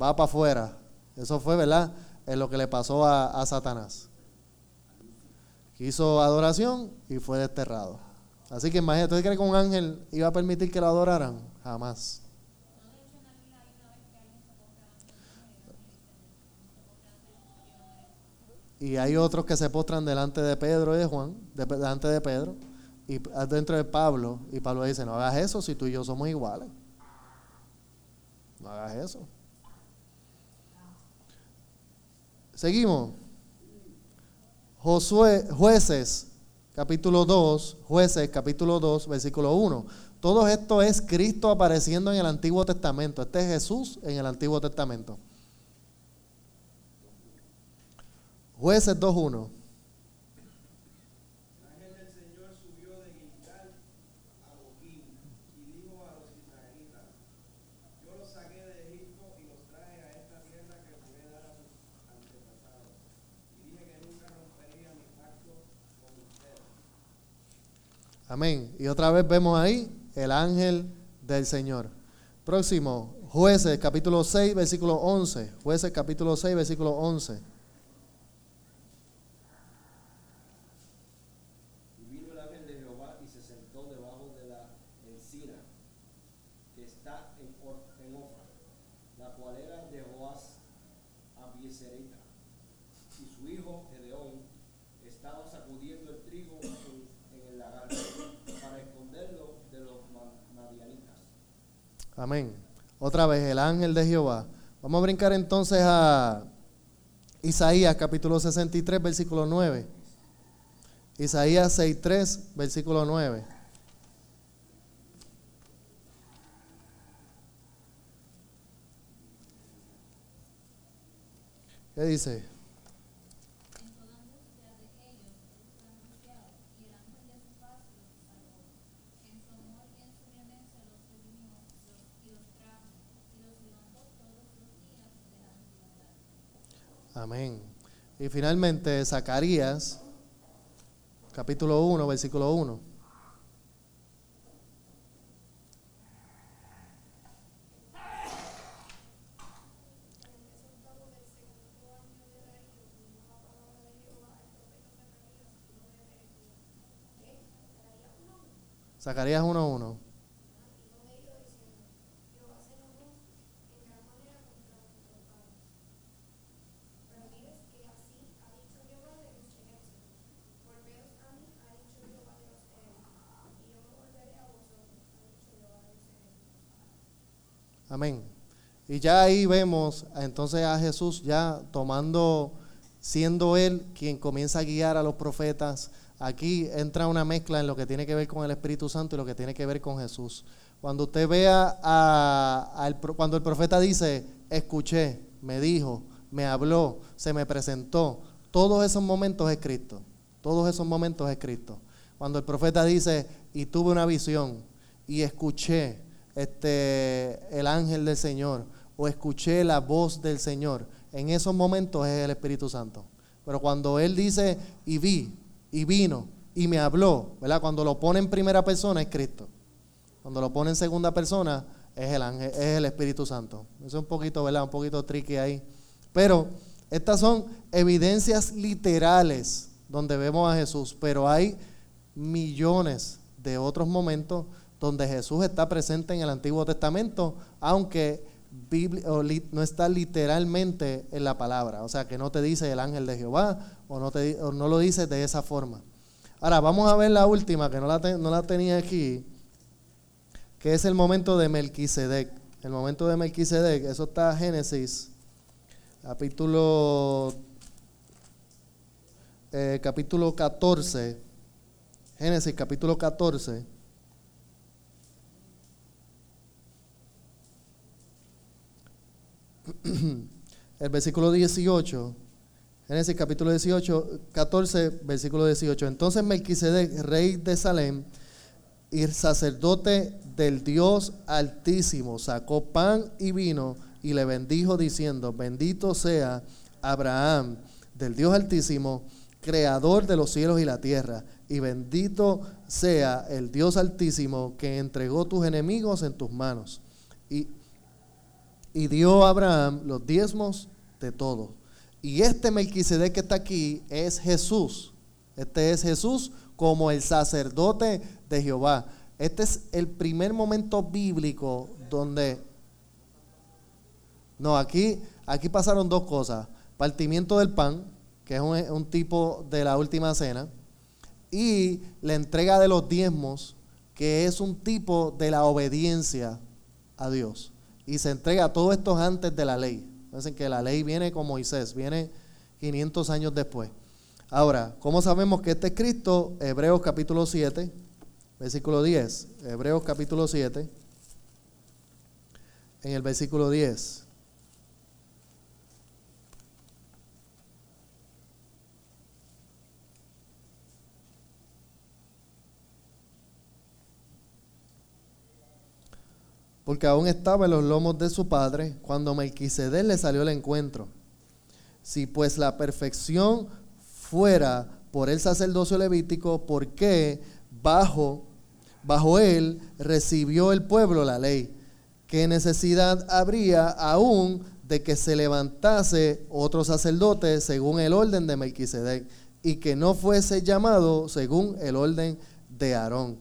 va para afuera. Eso fue, ¿verdad? Es lo que le pasó a, a Satanás. Hizo adoración y fue desterrado. Así que imagínate, ¿tú crees que un ángel iba a permitir que lo adoraran? Jamás. Y hay otros que se postran delante de Pedro y de Juan, delante de Pedro, y dentro de Pablo. Y Pablo dice, no hagas eso si tú y yo somos iguales. No hagas eso. Seguimos. Josué, jueces, capítulo 2, jueces, capítulo 2, versículo 1. Todo esto es Cristo apareciendo en el Antiguo Testamento. Este es Jesús en el Antiguo Testamento. Jueces 2.1. Amén. Y otra vez vemos ahí el ángel del Señor. Próximo, jueces capítulo 6, versículo 11. Jueces capítulo 6, versículo 11. Amén. Otra vez, el ángel de Jehová. Vamos a brincar entonces a Isaías capítulo 63, versículo 9. Isaías 6.3, versículo 9. ¿Qué dice? Amén. Y finalmente, Zacarías, capítulo 1, versículo 1. Zacarías 1.1. Amén. Y ya ahí vemos entonces a Jesús ya tomando, siendo Él quien comienza a guiar a los profetas. Aquí entra una mezcla en lo que tiene que ver con el Espíritu Santo y lo que tiene que ver con Jesús. Cuando usted vea, a, cuando el profeta dice, escuché, me dijo, me habló, se me presentó, todos esos momentos es Cristo. Todos esos momentos es Cristo. Cuando el profeta dice, y tuve una visión, y escuché, este, el ángel del Señor o escuché la voz del Señor, en esos momentos es el Espíritu Santo. Pero cuando Él dice y vi y vino y me habló, ¿verdad? Cuando lo pone en primera persona es Cristo. Cuando lo pone en segunda persona es el ángel, es el Espíritu Santo. Eso es un poquito, ¿verdad? Un poquito tricky ahí. Pero estas son evidencias literales donde vemos a Jesús, pero hay millones de otros momentos donde Jesús está presente en el Antiguo Testamento, aunque no está literalmente en la palabra. O sea, que no te dice el ángel de Jehová o no, lo dice de esa forma. Ahora, vamos a ver la última, que no la, tenía aquí, que es el momento de Melquisedec. El momento de Melquisedec, eso está Génesis, capítulo, eh, capítulo 14. Génesis capítulo 14. el versículo 18, Génesis capítulo 18, 14, versículo 18. Entonces Melquisedec, rey de Salem y sacerdote del Dios Altísimo, sacó pan y vino y le bendijo diciendo, bendito sea Abraham del Dios Altísimo, creador de los cielos y la tierra, y bendito sea el Dios Altísimo que entregó tus enemigos en tus manos. Y dio a Abraham los diezmos de todo. Y este Melquisedec que está aquí es Jesús. Este es Jesús como el sacerdote de Jehová. Este es el primer momento bíblico donde... No, aquí, aquí pasaron dos cosas. Partimiento del pan, que es un, un tipo de la última cena, y la entrega de los diezmos, que es un tipo de la obediencia a Dios y se entrega todo esto antes de la ley. Dicen que la ley viene con Moisés, viene 500 años después. Ahora, ¿cómo sabemos que este es Cristo? Hebreos capítulo 7, versículo 10. Hebreos capítulo 7, en el versículo 10. Porque aún estaba en los lomos de su padre cuando Melquisedec le salió al encuentro. Si pues la perfección fuera por el sacerdocio levítico, ¿por qué bajo Bajo él recibió el pueblo la ley. ¿Qué necesidad habría aún de que se levantase otro sacerdote según el orden de Melquisedec y que no fuese llamado según el orden de Aarón?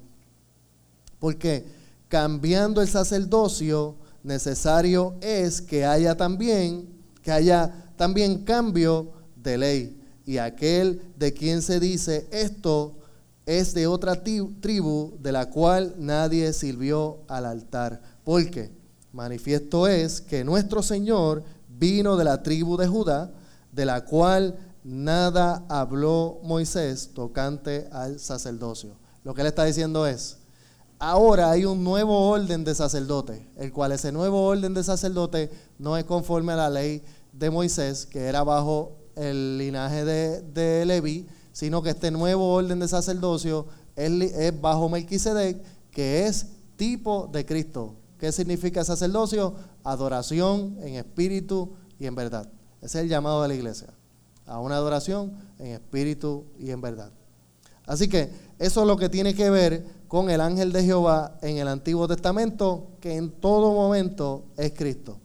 Porque cambiando el sacerdocio, necesario es que haya también, que haya también cambio de ley. Y aquel de quien se dice esto es de otra tribu de la cual nadie sirvió al altar. Porque manifiesto es que nuestro Señor vino de la tribu de Judá, de la cual nada habló Moisés tocante al sacerdocio. Lo que él está diciendo es, ahora hay un nuevo orden de sacerdote, el cual ese nuevo orden de sacerdote no es conforme a la ley de Moisés, que era bajo el linaje de, de sino que este nuevo orden de sacerdocio es, bajo Melquisedec, que es tipo de Cristo. ¿Qué significa sacerdocio? Adoración en espíritu y en verdad. Ese es el llamado de la iglesia, a una adoración en espíritu y en verdad. Así que eso es lo que tiene que ver con el ángel de Jehová en el Antiguo Testamento, que en todo momento es Cristo.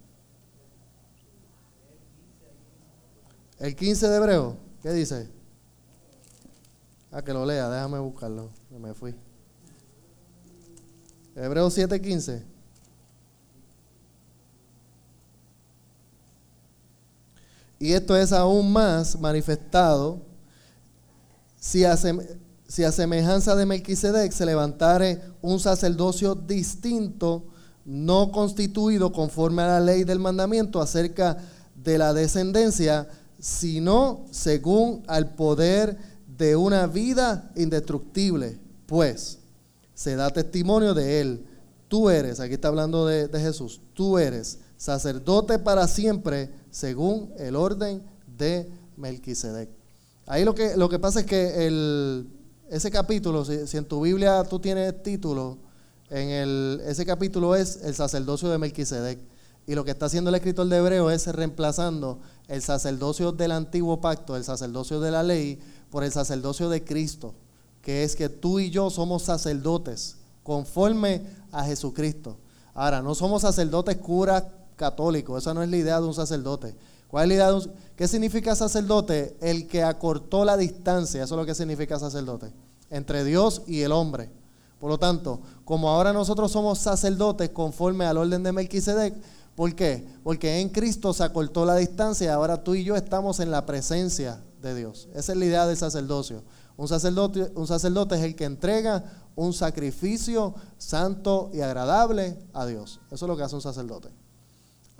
El 15 de Hebreo, ¿qué dice? Ah, que lo lea, déjame buscarlo. Me fui. Hebreos 7:15. Y esto es aún más manifestado si a, si a semejanza de Melquisedec se levantare un sacerdocio distinto, no constituido conforme a la ley del mandamiento acerca de la descendencia, sino según al poder de una vida indestructible, pues se da testimonio de él. Tú eres, aquí está hablando de, Jesús, tú eres sacerdote para siempre según el orden de Melquisedec. Ahí lo que, lo que pasa es que el, ese capítulo, si, en tu Biblia tú tienes título, en el, ese capítulo es el sacerdocio de Melquisedec. Y lo que está haciendo el escritor de Hebreo es reemplazando el sacerdocio del antiguo pacto, el sacerdocio de la ley, por el sacerdocio de Cristo, que es que tú y yo somos sacerdotes conforme a Jesucristo. Ahora, no somos sacerdotes curas católicos, esa no es la idea de un sacerdote. ¿Cuál es la idea de un, ¿Qué significa sacerdote? El que acortó la distancia, eso es lo que significa sacerdote, entre Dios y el hombre. Por lo tanto, como ahora nosotros somos sacerdotes conforme al orden de Melquisedec, ¿por qué? Porque en Cristo se acortó la distancia ahora tú y yo estamos en la presencia de Dios. Esa es la idea del sacerdocio. Un sacerdote, un sacerdote es el que entrega un sacrificio santo y agradable a Dios. Eso es lo que hace un sacerdote.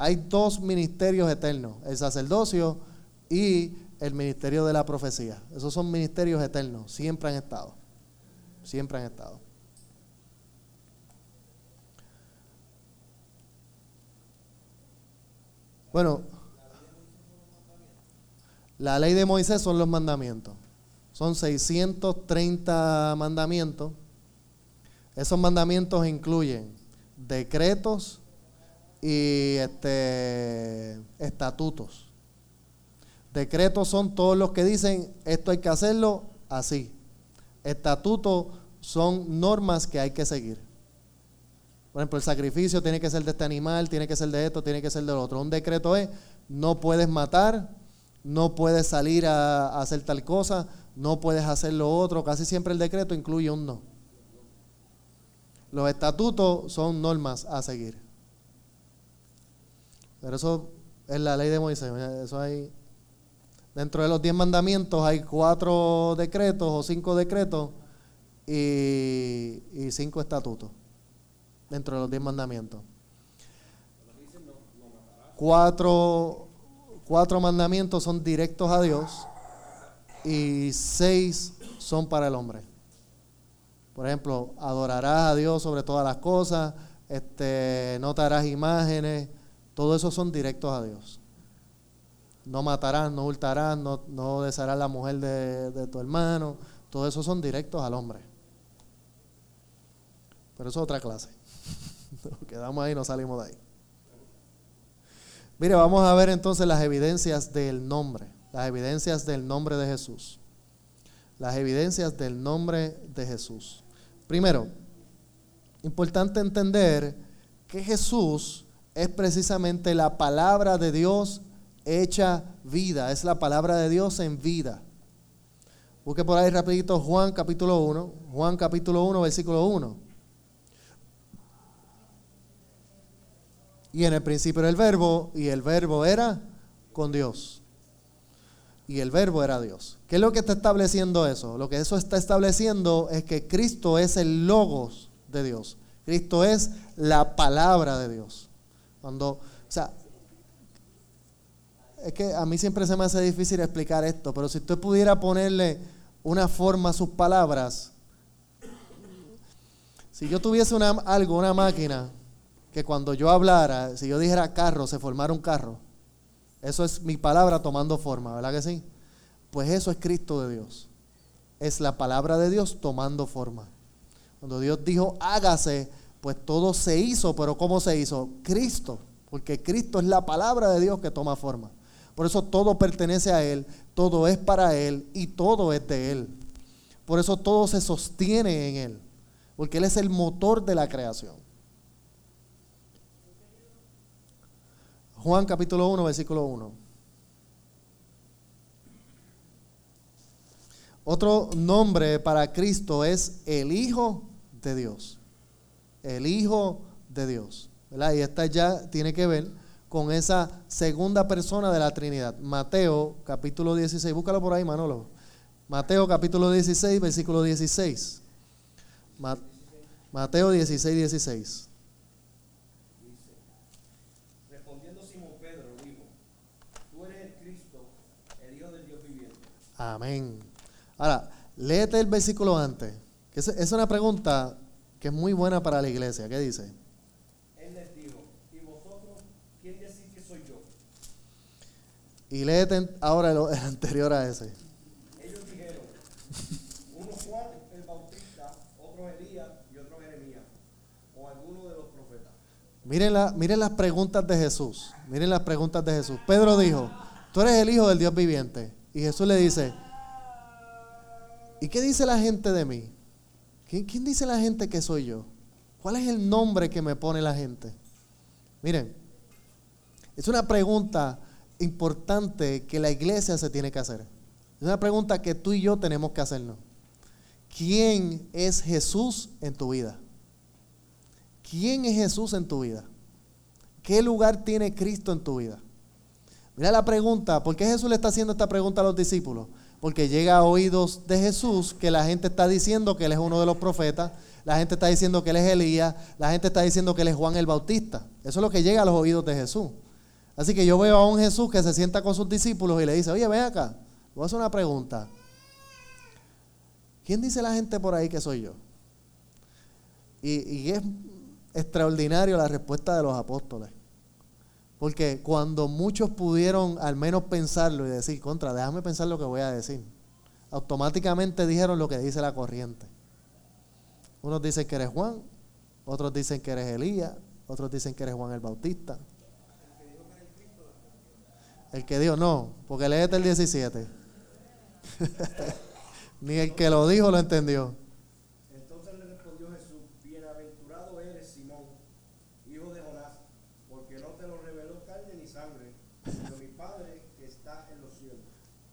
Hay dos ministerios eternos, el sacerdocio y el ministerio de la profecía. Esos son ministerios eternos, siempre han estado. Siempre han estado. Bueno, la ley de Moisés son los mandamientos. Son 630 mandamientos. Esos mandamientos incluyen decretos y este, estatutos. Decretos son todos los que dicen esto hay que hacerlo así. Estatutos son normas que hay que seguir. Por ejemplo, el sacrificio tiene que ser de este animal, tiene que ser de esto, tiene que ser del otro. Un decreto es no puedes matar, no puedes salir a, hacer tal cosa, no puedes hacer lo otro. Casi siempre el decreto incluye un no. Los estatutos son normas a seguir. Pero eso es la ley de Moisés. Eso hay. Dentro de los diez mandamientos hay cuatro decretos o cinco decretos y, y cinco estatutos. Dentro de los diez mandamientos. Cuatro cuatro mandamientos son directos a Dios y seis son para el hombre. Por ejemplo, adorarás a Dios sobre todas las cosas, este, no imágenes, todo eso son directos a Dios. No matarás, no hurtarás, no, no la mujer de, de tu hermano, todo eso son directos al hombre. Pero eso es otra clase. quedamos ahí, no salimos de ahí. Mire, vamos a ver entonces las evidencias del nombre, las evidencias del nombre de Jesús. Las evidencias del nombre de Jesús. Primero, importante entender que Jesús es precisamente la palabra de Dios hecha vida, es la palabra de Dios en vida. Busque por ahí rapidito Juan capítulo 1, Juan capítulo 1, versículo 1. Y en el principio era el verbo, y el verbo era con Dios. Y el verbo era Dios. ¿Qué es lo que está estableciendo eso? Lo que eso está estableciendo es que Cristo es el logos de Dios. Cristo es la palabra de Dios. Cuando, o sea, es que a mí siempre se me hace difícil explicar esto, pero si usted pudiera ponerle una forma a sus palabras, si yo tuviese una, algo, una máquina, que cuando yo hablara, si yo dijera carro, se formara un carro, eso es mi palabra tomando forma, ¿verdad que sí? Pues eso es Cristo de Dios. Es la palabra de Dios tomando forma. Cuando Dios dijo, hágase, pues todo se hizo, pero ¿cómo se hizo? Cristo, porque Cristo es la palabra de Dios que toma forma. Por eso todo pertenece a Él, todo es para Él y todo es de Él. Por eso todo se sostiene en Él, porque Él es el motor de la creación. Juan capítulo 1, versículo 1. Otro nombre para Cristo es el Hijo de Dios el Hijo de Dios. ¿verdad? Y esta ya tiene que ver con esa segunda persona de la Trinidad. Mateo capítulo 16, búscalo por ahí, Manolo. Mateo capítulo 16, versículo 16. Mateo 16, 16. Respondiendo Simón Pedro, dijo, tú eres el Cristo, el Hijo del Dios viviente. Amén. Ahora, léete el versículo antes. Que es una pregunta que es muy buena para la iglesia. ¿Qué dice? Él les dijo, ¿y vosotros quién decís que soy yo? Y léete ahora el, anterior a ese. Ellos dijeron, uno Juan el Bautista, otro Elías y otro Jeremías, o alguno de los profetas. Miren, la, miren las preguntas de Jesús. Miren las preguntas de Jesús. Pedro dijo, tú eres el Hijo del Dios viviente. Y Jesús le dice, ¿y qué dice la gente de mí? ¿Quién, dice la gente que soy yo? ¿Cuál es el nombre que me pone la gente? Miren, es una pregunta importante que la iglesia se tiene que hacer. Es una pregunta que tú y yo tenemos que hacernos. ¿Quién es Jesús en tu vida? ¿Quién es Jesús en tu vida? ¿Qué lugar tiene Cristo en tu vida? Mira la pregunta, ¿por qué Jesús le está haciendo esta pregunta a los discípulos? Porque llega a oídos de Jesús que la gente está diciendo que Él es uno de los profetas, la gente está diciendo que Él es Elías, la gente está diciendo que Él es Juan el Bautista. Eso es lo que llega a los oídos de Jesús. Así que yo veo a un Jesús que se sienta con sus discípulos y le dice, oye, ven acá, voy a hacer una pregunta. ¿Quién dice la gente por ahí que soy yo? Y, y es extraordinario la respuesta de los apóstoles. Porque cuando muchos pudieron al menos pensarlo y decir, contra, déjame pensar lo que voy a decir, automáticamente dijeron lo que dice la corriente. Unos dicen que eres Juan, otros dicen que eres Elías, otros dicen que eres Juan el Bautista. El que dijo, no, porque léete el 17. Ni el que lo dijo lo entendió.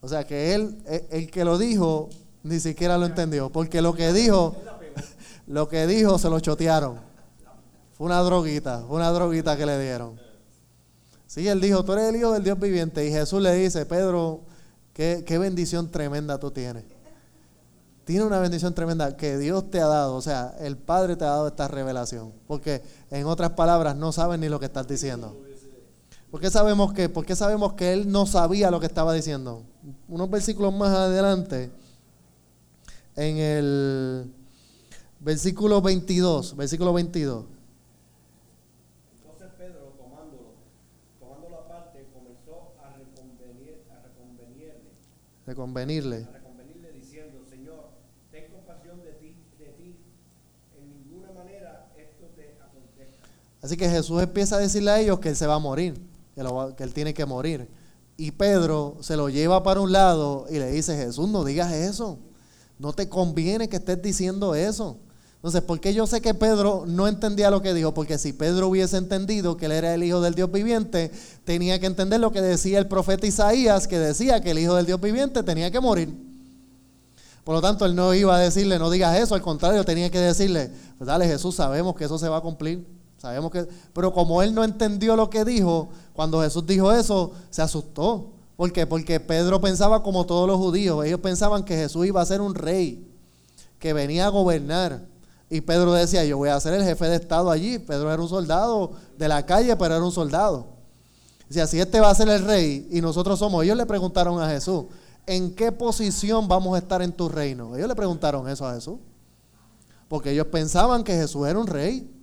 O sea que él, e, el que lo dijo, ni siquiera lo entendió. Porque lo que dijo, lo que dijo se lo chotearon. Fue una droguita, fue una droguita que le dieron. Sí, él dijo, tú eres el hijo del Dios viviente. Y Jesús le dice, Pedro, qué, bendición tremenda tú tienes. Tiene una bendición tremenda que Dios te ha dado. O sea, el Padre te ha dado esta revelación. Porque en otras palabras, no saben ni lo que estás diciendo. ¿Por qué sabemos que, por qué sabemos que él no sabía lo que estaba diciendo? Unos versículos más adelante, en el versículo 22, versículo 22. Entonces Pedro, tomándolo, tomándolo aparte, comenzó a, reconvenir, a reconvenirle. Reconvenirle. A reconvenirle diciendo, Señor, ten compasión de ti, de ti. En ninguna manera esto te acontezca. Así que Jesús empieza a decirle a ellos que él se va a morir que, él tiene que morir. Y Pedro se lo lleva para un lado y le dice, Jesús, no digas eso. No te conviene que estés diciendo eso. Entonces, ¿por qué yo sé que Pedro no entendía lo que dijo? Porque si Pedro hubiese entendido que él era el Hijo del Dios viviente, tenía que entender lo que decía el profeta Isaías, que decía que el Hijo del Dios viviente tenía que morir. Por lo tanto, él no iba a decirle, no digas eso, al contrario, tenía que decirle, pues dale Jesús, sabemos que eso se va a cumplir. Sabemos que, pero como él no entendió lo que dijo, cuando Jesús dijo eso, se asustó. ¿Por qué? Porque Pedro pensaba como todos los judíos. Ellos pensaban que Jesús iba a ser un rey, que venía a gobernar. Y Pedro decía, yo voy a ser el jefe de Estado allí. Pedro era un soldado de la calle, pero era un soldado. Decía, si este va a ser el rey y nosotros somos, ellos le preguntaron a Jesús, ¿en qué posición vamos a estar en tu reino? Ellos le preguntaron eso a Jesús. Porque ellos pensaban que Jesús era un rey.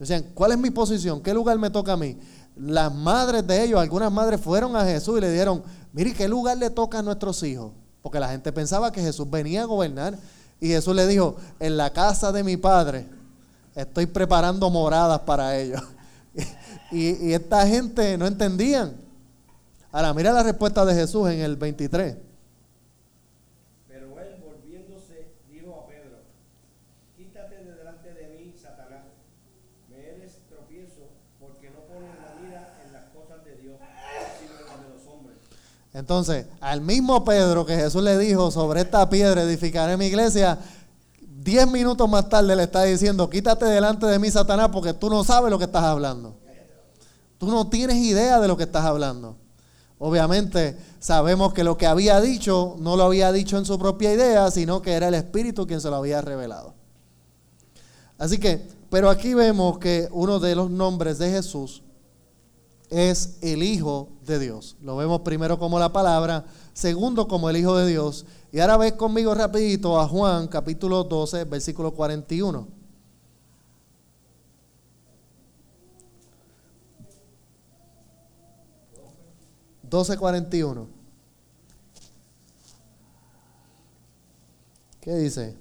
Decían, ¿cuál es mi posición? ¿Qué lugar me toca a mí? Las madres de ellos, algunas madres fueron a Jesús y le dijeron, mire, ¿qué lugar le toca a nuestros hijos? Porque la gente pensaba que Jesús venía a gobernar. Y Jesús le dijo, en la casa de mi padre estoy preparando moradas para ellos. y, esta gente no entendían. Ahora, mira la respuesta de Jesús en el 23. Pero él volviéndose dijo a Pedro, quítate de delante de mí, Satanás. Me eres tropiezo porque no pones la mira en las cosas de Dios, sino en las de los hombres. Entonces, al mismo Pedro que Jesús le dijo, sobre esta piedra edificaré mi iglesia, diez minutos más tarde le está diciendo, quítate delante de mí, Satanás, porque tú no sabes lo que estás hablando. Tú no tienes idea de lo que estás hablando. Obviamente sabemos que lo que había dicho no lo había dicho en su propia idea, sino que era el Espíritu quien se lo había revelado. Así que, pero aquí vemos que uno de los nombres de Jesús es el Hijo de Dios. Lo vemos primero como la palabra, segundo como el Hijo de Dios. Y ahora ves conmigo rapidito a Juan capítulo 12, versículo 41. Doce cuarenta ¿Qué dice?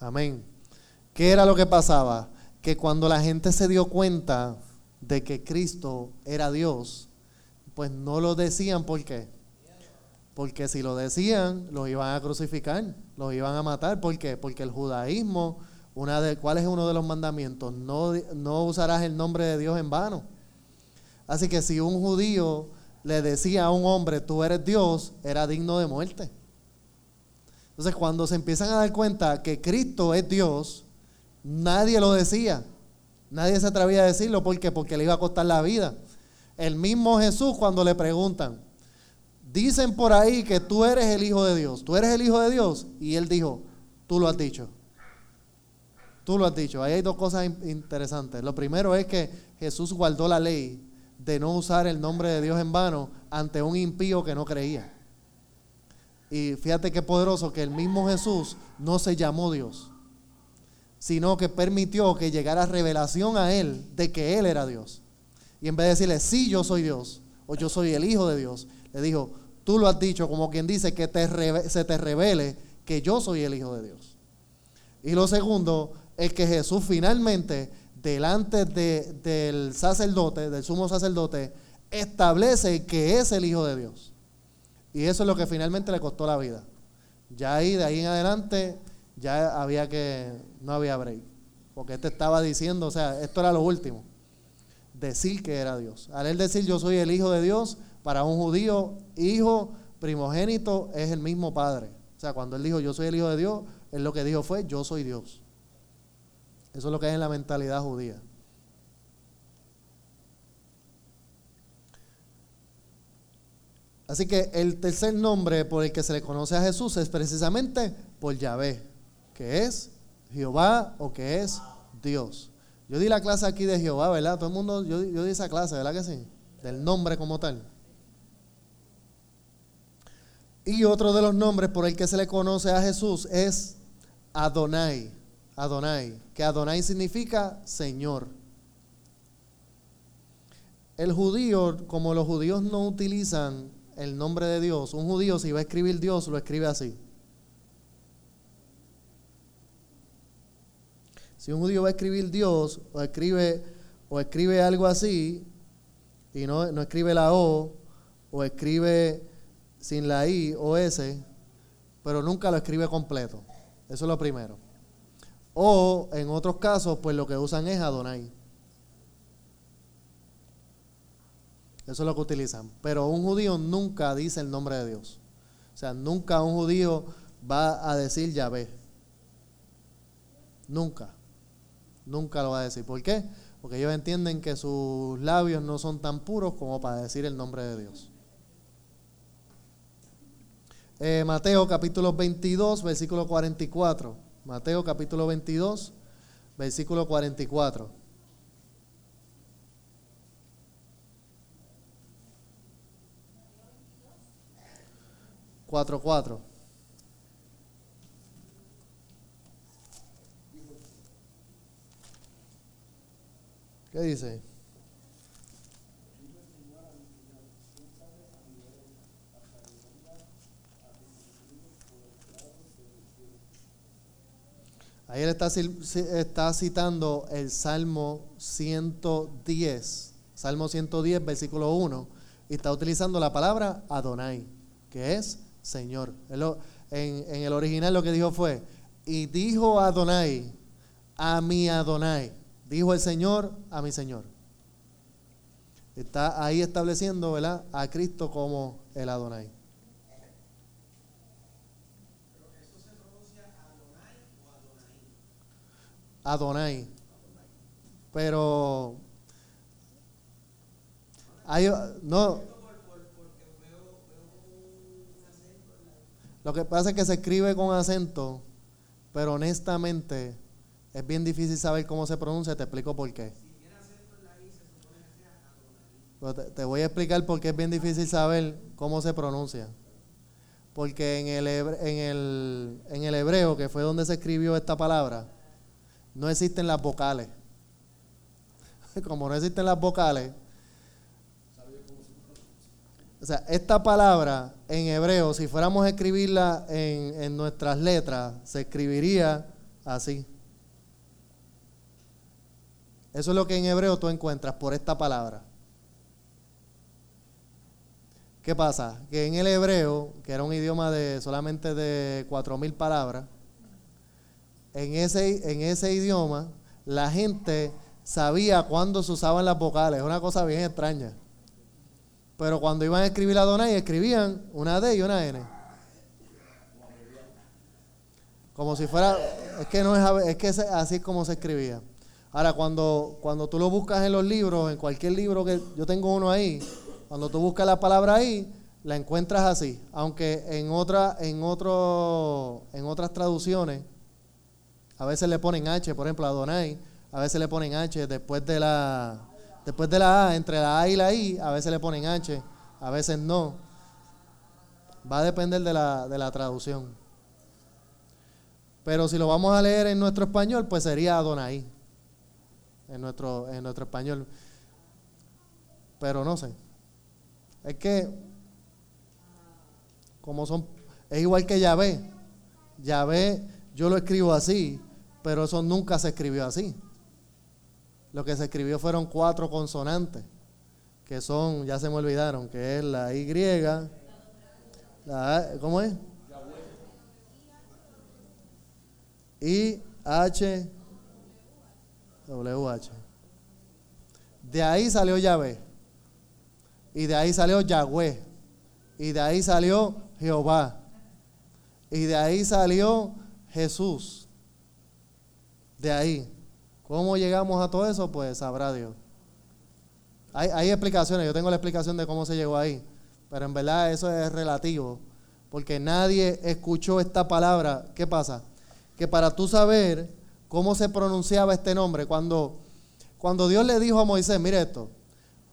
Amén. ¿Qué era lo que pasaba? Que cuando la gente se dio cuenta de que Cristo era Dios, pues no lo decían ¿por qué? Porque si lo decían, los iban a crucificar, los iban a matar. ¿Por qué? Porque el judaísmo, una de, ¿cuál es uno de los mandamientos? No, no usarás el nombre de Dios en vano. Así que si un judío le decía a un hombre, tú eres Dios, era digno de muerte. Entonces, cuando se empiezan a dar cuenta que Cristo es Dios, nadie lo decía. Nadie se atrevía a decirlo. Porque le iba a costar la vida. El mismo Jesús, cuando le preguntan, dicen por ahí que tú eres el Hijo de Dios. ¿Tú eres el Hijo de Dios? Y él dijo, tú lo has dicho. Tú lo has dicho. Ahí hay dos cosas interesantes. Lo primero es que Jesús guardó la ley de no usar el nombre de Dios en vano ante un impío que no creía. Y fíjate qué poderoso que el mismo Jesús no se llamó Dios, sino que permitió que llegara revelación a él de que él era Dios. Y en vez de decirle, sí, yo soy Dios, o yo soy el Hijo de Dios, le dijo, tú lo has dicho, como quien dice que se te revele que yo soy el Hijo de Dios. Y lo segundo es que Jesús finalmente, delante del sacerdote, del sumo sacerdote, establece que es el Hijo de Dios. Y eso es lo que finalmente le costó la vida. Ya ahí, de ahí en adelante, ya había que, no había break. Porque este estaba diciendo, o sea, esto era lo último. Decir que era Dios. Al él decir yo soy el Hijo de Dios, para un judío, hijo primogénito es el mismo Padre. O sea, cuando él dijo yo soy el Hijo de Dios, él lo que dijo fue yo soy Dios. Eso es lo que es en la mentalidad judía. Así que el tercer nombre por el que se le conoce a Jesús es precisamente por Yahvé, que es Jehová o que es Dios. Yo di la clase aquí de Jehová, ¿verdad? Todo el mundo, yo, yo di esa clase, ¿verdad que sí? Del nombre como tal. Y otro de los nombres por el que se le conoce a Jesús es Adonai. Adonai, que Adonai significa Señor. El judío, como los judíos no utilizan el nombre de Dios, un judío si va a escribir Dios, lo escribe así. Si un judío va a escribir Dios, o escribe, o escribe algo así, y no, no escribe la O, o escribe sin la I o S, pero nunca lo escribe completo. Eso es lo primero. O en otros casos, pues lo que usan es Adonai. Eso es lo que utilizan. Pero un judío nunca dice el nombre de Dios. O sea, nunca un judío va a decir Yahvé. Nunca. Nunca lo va a decir. ¿Por qué? Porque ellos entienden que sus labios no son tan puros como para decir el nombre de Dios. Eh, Mateo capítulo 22, versículo 44. Mateo capítulo 22, versículo 44. 4.4. ¿Qué dice? Ahí está, está, citando el Salmo 110, Salmo 110, versículo 1, y está utilizando la palabra Adonai, que es Señor. En, el original lo que dijo fue, y dijo Adonai a mi Adonai, dijo el Señor a mi Señor. Está ahí estableciendo ¿verdad? a Cristo como el Adonai. Adonai. Pero no. Lo que pasa es que se escribe con acento, pero honestamente es bien difícil saber cómo se pronuncia. Te explico por qué. te, voy a explicar por qué es bien difícil saber cómo se pronuncia. Porque en el, en el, en el hebreo, que fue donde se escribió esta palabra, no existen las vocales. Como no existen las vocales, o sea, esta palabra en hebreo, si fuéramos a escribirla en, en, nuestras letras, se escribiría así. Eso es lo que en hebreo tú encuentras por esta palabra. ¿Qué pasa? Que en el hebreo, que era un idioma de solamente de cuatro mil palabras, en ese, en ese idioma, la gente sabía cuándo se usaban las vocales. Es una cosa bien extraña. Pero cuando iban a escribir la Donai, escribían una D y una N. Como si fuera, es que no es, es que así es como se escribía. Ahora, cuando, cuando tú lo buscas en los libros, en cualquier libro que yo tengo uno ahí, cuando tú buscas la palabra ahí, la encuentras así. Aunque en, otra, en, otro, en otras traducciones a veces le ponen H, por ejemplo, a Donai, a veces le ponen H después de la después de la A, entre la A y la I, a veces le ponen H, a veces no. Va a depender de la, de la traducción. Pero si lo vamos a leer en nuestro español, pues sería Adonai. En nuestro, en nuestro español. Pero no sé. Es que, como son, es igual que Yahvé. Yahvé, yo lo escribo así, pero eso nunca se escribió así. Lo que se escribió fueron cuatro consonantes, que son, ya se me olvidaron, que es la Y, la, ¿cómo es? I, H, W, H. De ahí salió Yahvé. Y de ahí salió Yahweh. Y de ahí salió Jehová. Y de ahí salió Jesús de ahí. ¿Cómo llegamos a todo eso? Pues sabrá Dios. Hay, explicaciones, yo tengo la explicación de cómo se llegó ahí, pero en verdad eso es relativo, porque nadie escuchó esta palabra. ¿Qué pasa? Que para tú saber cómo se pronunciaba este nombre, cuando, cuando Dios le dijo a Moisés, mire esto,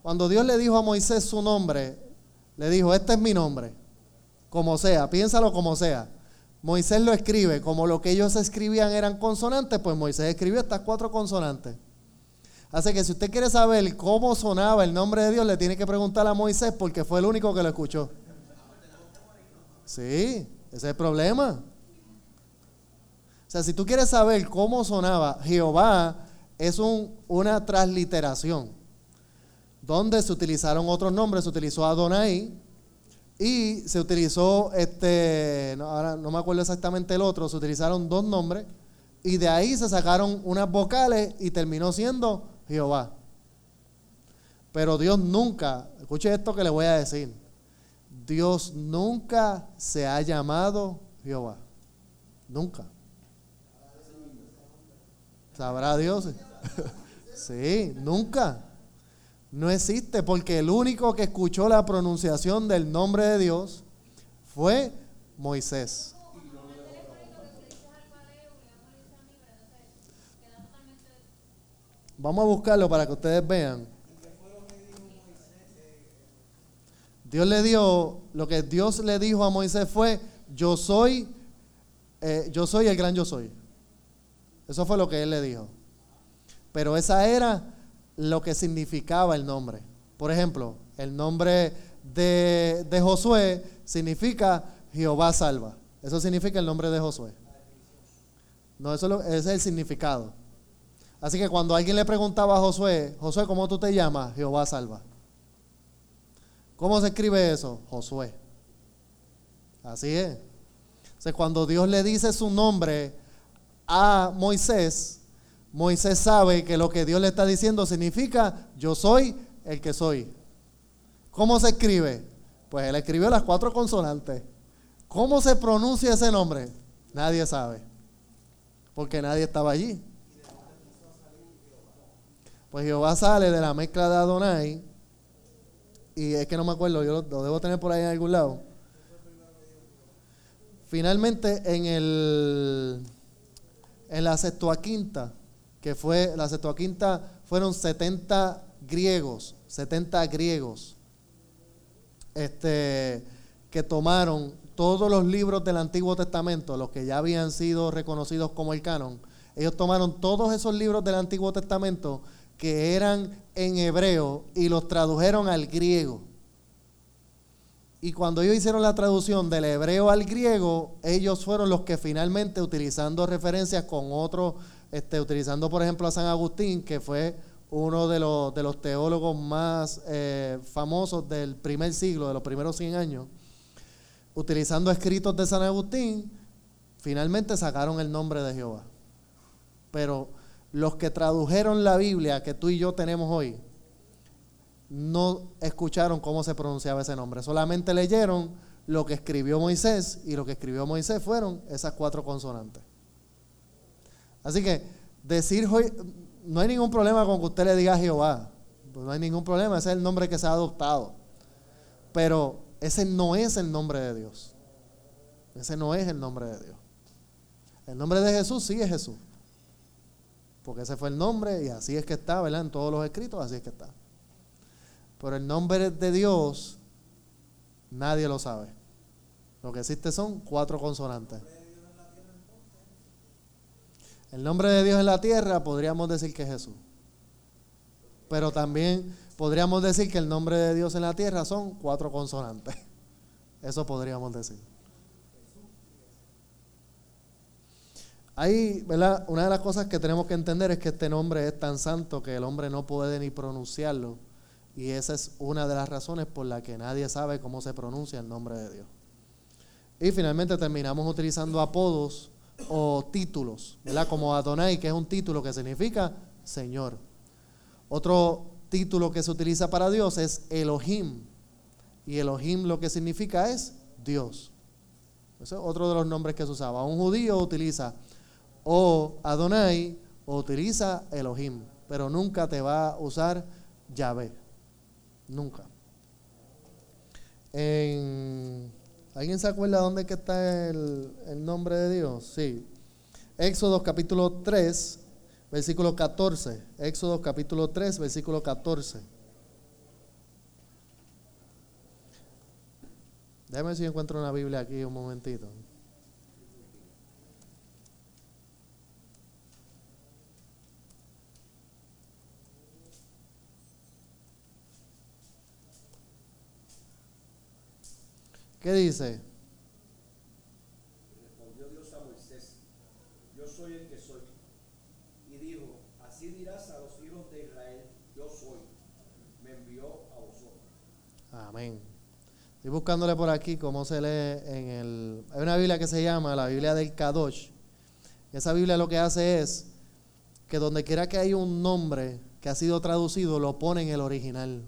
cuando Dios le dijo a Moisés su nombre, le dijo, este es mi nombre, como sea, piénsalo como sea. Moisés lo escribe, como lo que ellos escribían eran consonantes, pues Moisés escribió estas cuatro consonantes. Así que si usted quiere saber cómo sonaba el nombre de Dios, le tiene que preguntar a Moisés porque fue el único que lo escuchó. Sí, ese es el problema. O sea, si tú quieres saber cómo sonaba, Jehová es un, una transliteración, donde se utilizaron otros nombres, se utilizó Adonai y se utilizó, este, ahora no me acuerdo exactamente el otro, se utilizaron dos nombres y de ahí se sacaron unas vocales y terminó siendo Jehová. Pero Dios nunca, escuche esto que le voy a decir, Dios nunca se ha llamado Jehová. Nunca. ¿Sabrá Dios? sí, nunca. No existe porque el único que escuchó la pronunciación del nombre de Dios fue Moisés. Vamos a buscarlo para que ustedes vean. Dios le dio, lo que Dios le dijo a Moisés fue, yo soy, eh, yo soy el gran yo soy. Eso fue lo que él le dijo. Pero esa era lo que significaba el nombre. Por ejemplo, el nombre de, Josué significa Jehová salva. Eso significa el nombre de Josué. No, eso es, el significado. Así que cuando alguien le preguntaba a Josué, Josué, ¿cómo tú te llamas? Jehová salva. ¿Cómo se escribe eso? Josué. Así es. Cuando Dios le dice su nombre a Moisés, Moisés sabe que lo que Dios le está diciendo significa yo soy el que soy. ¿Cómo se escribe? Pues él escribió las cuatro consonantes. ¿Cómo se pronuncia ese nombre? Nadie sabe. Porque nadie estaba allí. Pues Jehová sale de la mezcla de Adonai. Y es que no me acuerdo, yo lo, debo tener por ahí en algún lado. Finalmente, en el en la Septuaginta, que fue la Septuaginta, fueron 70 griegos, 70 griegos, este, que tomaron todos los libros del Antiguo Testamento, los que ya habían sido reconocidos como el canon, ellos tomaron todos esos libros del Antiguo Testamento que eran en hebreo y los tradujeron al griego. Y cuando ellos hicieron la traducción del hebreo al griego, ellos fueron los que finalmente, utilizando referencias con otros, este, utilizando por ejemplo a San Agustín, que fue uno de los, teólogos más eh, famosos del primer siglo, de los primeros 100 años, utilizando escritos de San Agustín, finalmente sacaron el nombre de Jehová. Pero los que tradujeron la Biblia que tú y yo tenemos hoy, no escucharon cómo se pronunciaba ese nombre, solamente leyeron lo que escribió Moisés y lo que escribió Moisés fueron esas cuatro consonantes. Así que decir, no hay ningún problema con que usted le diga Jehová, pues no hay ningún problema, ese es el nombre que se ha adoptado, pero ese no es el nombre de Dios, ese no es el nombre de Dios. El nombre de Jesús sí es Jesús, porque ese fue el nombre y así es que está, ¿verdad? En todos los escritos, así es que está. Pero el nombre de Dios nadie lo sabe. Lo que existe son cuatro consonantes. El nombre de Dios en la tierra podríamos decir que es Jesús. Pero también podríamos decir que el nombre de Dios en la tierra son cuatro consonantes. Eso podríamos decir. Ahí, ¿verdad? Una de las cosas que tenemos que entender es que este nombre es tan santo que el hombre no puede ni pronunciarlo y esa es una de las razones por la que nadie sabe cómo se pronuncia el nombre de Dios. Y finalmente terminamos utilizando apodos o títulos, ¿verdad? Como Adonai, que es un título que significa Señor. Otro título que se utiliza para Dios es Elohim. Y Elohim lo que significa es Dios. Ese es otro de los nombres que se usaba. Un judío utiliza o Adonai o utiliza Elohim, pero nunca te va a usar Yahvé. Nunca. ¿Alguien se acuerda dónde que está el, el nombre de Dios? Sí. Éxodo capítulo 3, versículo 14. Éxodo capítulo 3, versículo 14. Déjame si encuentro una Biblia aquí un momentito. ¿Qué dice? Respondió Dios a Moisés, yo soy el que soy. Y dijo, así dirás a los hijos de Israel, yo soy. Me envió a vosotros. Amén. Estoy buscándole por aquí cómo se lee en el... Hay una Biblia que se llama la Biblia del Kadosh. Esa Biblia lo que hace es que donde quiera que hay un nombre que ha sido traducido, lo pone en el original.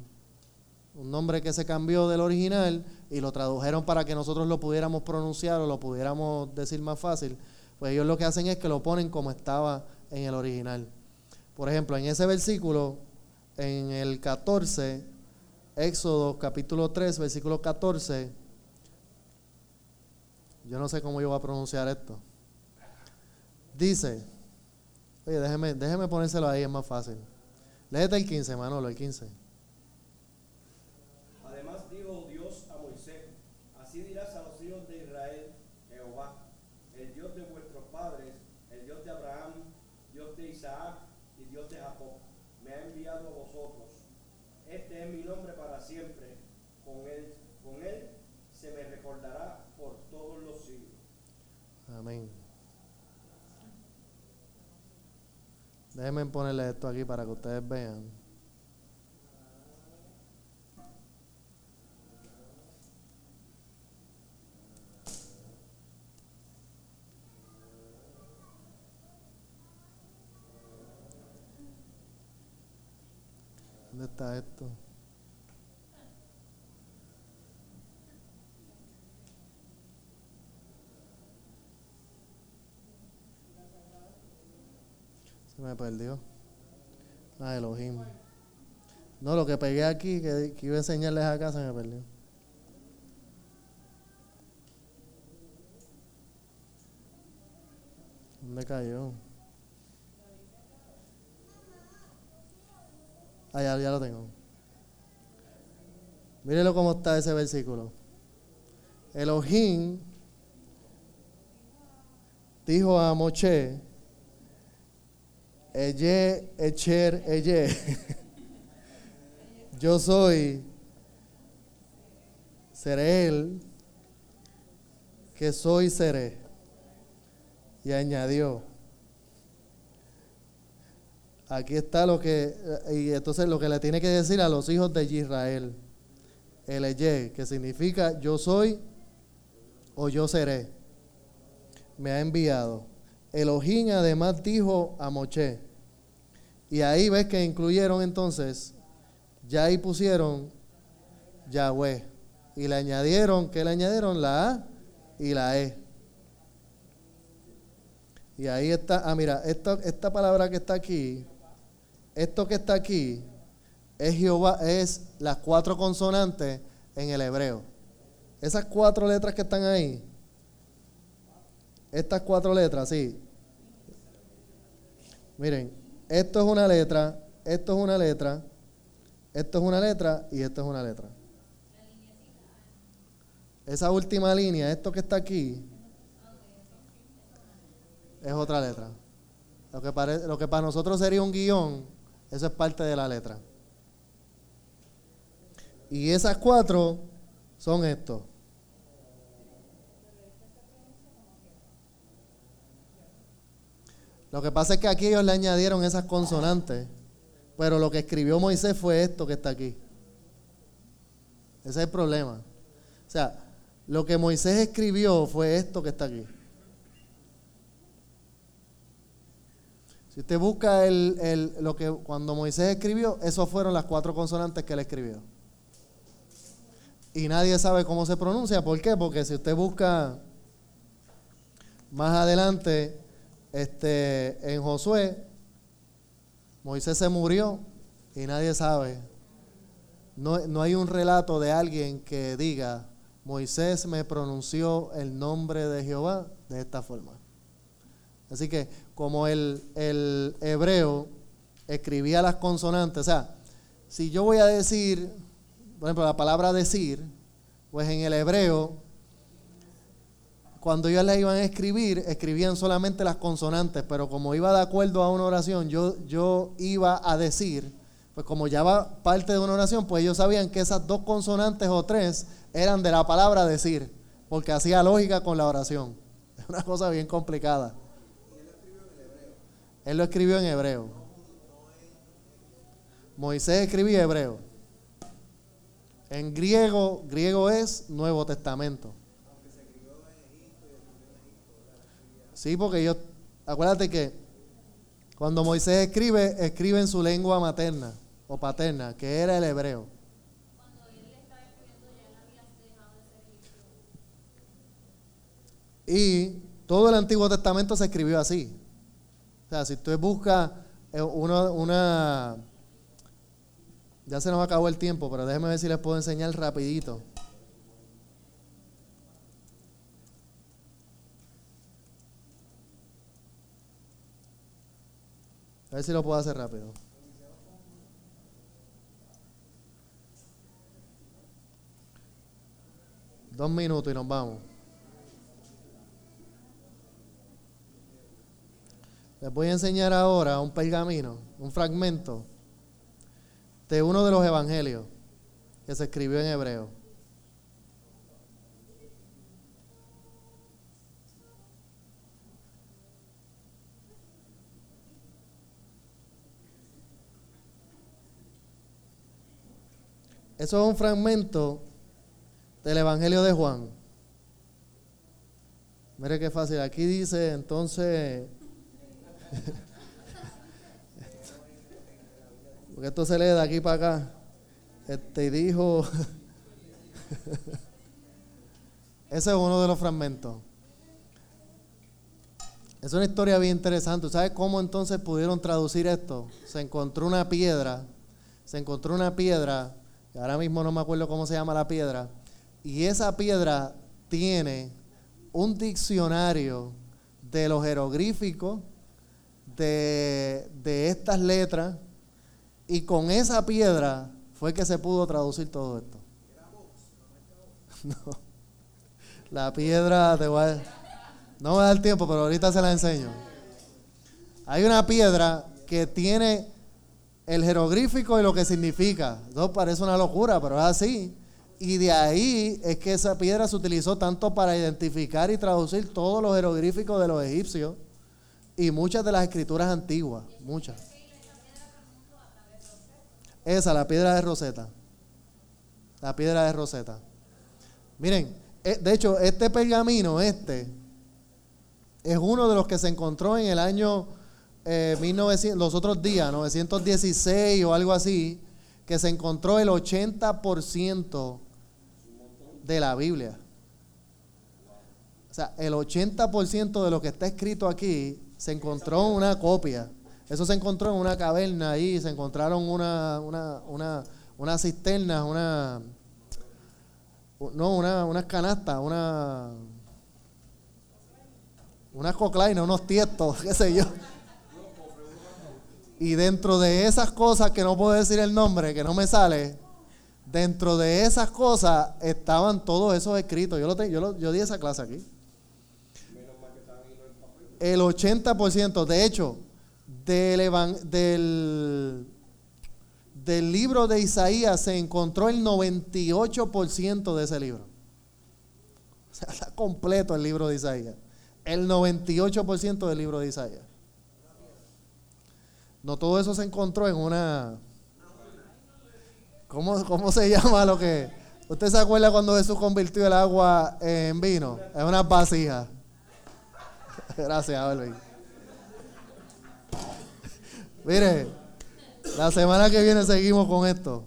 Un nombre que se cambió del original y lo tradujeron para que nosotros lo pudiéramos pronunciar o lo pudiéramos decir más fácil. Pues ellos lo que hacen es que lo ponen como estaba en el original. Por ejemplo, en ese versículo, en el 14, Éxodo capítulo 3, versículo 14, yo no sé cómo yo voy a pronunciar esto. Dice, oye, déjeme, déjeme ponérselo ahí, es más fácil. Léete el 15, Manolo, el 15. Además dijo Dios a Moisés, así dirás a los hijos de Israel, Jehová, el Dios de vuestros padres, el Dios de Abraham, Dios de Isaac y Dios de Jacob, me ha enviado a vosotros. Este es mi nombre para siempre. Con él, con él se me recordará por todos los siglos. Amén. Déjenme ponerle esto aquí para que ustedes vean. ¿Dónde está esto? Se me perdió. Ah, Elohim. No, lo que pegué aquí, que, que iba a enseñarles acá, se me perdió. ¿Dónde cayó? Ah, ya, ya lo tengo. Mírenlo cómo está ese versículo. Elohim dijo a Moche, Eye, Echer, Eye. Yo soy, seré él, que soy, seré. Y añadió, aquí está lo que, y entonces lo que le tiene que decir a los hijos de Israel, el Eye, que significa yo soy o yo seré, me ha enviado. Elohim además dijo a Moche, y ahí ves que incluyeron entonces, ya ahí pusieron Yahweh, y le añadieron, ¿qué le añadieron? La A y la E. Y ahí está, ah, mira, esta, esta palabra que está aquí, esto que está aquí, es Jehová, es las cuatro consonantes en el hebreo. Esas cuatro letras que están ahí, estas cuatro letras, sí. Miren, esto es una letra, esto es una letra, esto es una letra y esto es una letra. Esa última línea, esto que está aquí, es otra letra. Lo que, pare- lo que para nosotros sería un guion, eso es parte de la letra. Y esas cuatro son estos. Lo que pasa es que aquí ellos le añadieron esas consonantes, pero lo que escribió Moisés fue esto que está aquí. Ese es el problema. O sea, lo que Moisés escribió fue esto que está aquí. Si usted busca el, el- lo que cuando Moisés escribió, esos fueron las cuatro consonantes que él escribió. Y nadie sabe cómo se pronuncia. ¿Por qué? Porque si usted busca más adelante, este, en Josué, Moisés se murió y nadie sabe. No, no hay un relato de alguien que diga, Moisés me pronunció el nombre de Jehová de esta forma. Así que como el, el hebreo escribía las consonantes, o sea, si yo voy a decir, por ejemplo, la palabra decir, pues en el hebreo, cuando ellos la iban a escribir, escribían solamente las consonantes, pero como iba de acuerdo a una oración, yo, yo iba a decir, pues como ya va parte de una oración, pues ellos sabían que esas dos consonantes o tres eran de la palabra decir, porque hacía lógica con la oración. Es una cosa bien complicada. Él lo escribió en hebreo. Moisés escribía hebreo. En griego, griego es Nuevo Testamento. Sí, porque yo, acuérdate que cuando Moisés escribe, escribe en su lengua materna o paterna, que era el hebreo. Y todo el Antiguo Testamento se escribió así. O sea, si tú buscas eh, una, una... Ya se nos acabó el tiempo, pero déjenme ver si les puedo enseñar rapidito. A ver si lo puedo hacer rápido. Dos minutos y nos vamos. Les voy a enseñar ahora un pergamino, un fragmento de uno de los evangelios que se escribió en hebreo. Eso es un fragmento del Evangelio de Juan. Mire qué fácil. Aquí dice entonces. Porque esto se lee de aquí para acá. Este dijo. Ese es uno de los fragmentos. Es una historia bien interesante. ¿Sabes cómo entonces pudieron traducir esto? Se encontró una piedra. Se encontró una piedra ahora mismo no me acuerdo cómo se llama la piedra, y esa piedra tiene un diccionario de los jeroglíficos, de, de estas letras, y con esa piedra fue que se pudo traducir todo esto. No. La piedra, te voy no me da el tiempo, pero ahorita se la enseño. Hay una piedra que tiene el jeroglífico y lo que significa. Eso parece una locura, pero es así. Y de ahí es que esa piedra se utilizó tanto para identificar y traducir todos los jeroglíficos de los egipcios y muchas de las escrituras antiguas, muchas. Esa, la piedra de Roseta. La piedra de Roseta. Miren, eh, de hecho, este pergamino, este, es uno de los que se encontró en el año eh, los otros días, 916 o algo así, que se encontró el 80% de la Biblia. O sea, el 80% de lo que está escrito aquí se encontró en una copia. Eso se encontró en una caverna ahí, se encontraron una, una, una, una cisterna, una, no, una, unas canastas, una, unas coclainas, unos tiestos, qué sé yo. Y dentro de esas cosas que no puedo decir el nombre, que no me sale, dentro de esas cosas estaban todos esos escritos. Yo, lo yo, yo di esa clase aquí. El 80%, de hecho, del, del, del libro de Isaías se encontró el 98% de ese libro. O sea, está completo el libro de Isaías. El 98% del libro de Isaías. No todo eso se encontró en una... ¿Cómo, cómo se llama lo que... ¿Usted se acuerda cuando Jesús convirtió el agua en vino? En una vasija. Gracias, Alvin. Mire, la semana que viene seguimos con esto.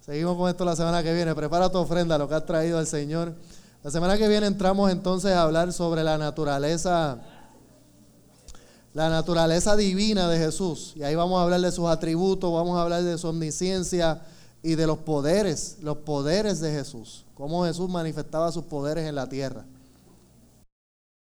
Seguimos con esto la semana que viene. Prepara tu ofrenda, lo que has traído al Señor. La semana que viene entramos entonces a hablar sobre la naturaleza la naturaleza divina de Jesús. Y ahí vamos a hablar de sus atributos, vamos a hablar de su omnisciencia y de los poderes, los poderes de Jesús. Cómo Jesús manifestaba sus poderes en la tierra.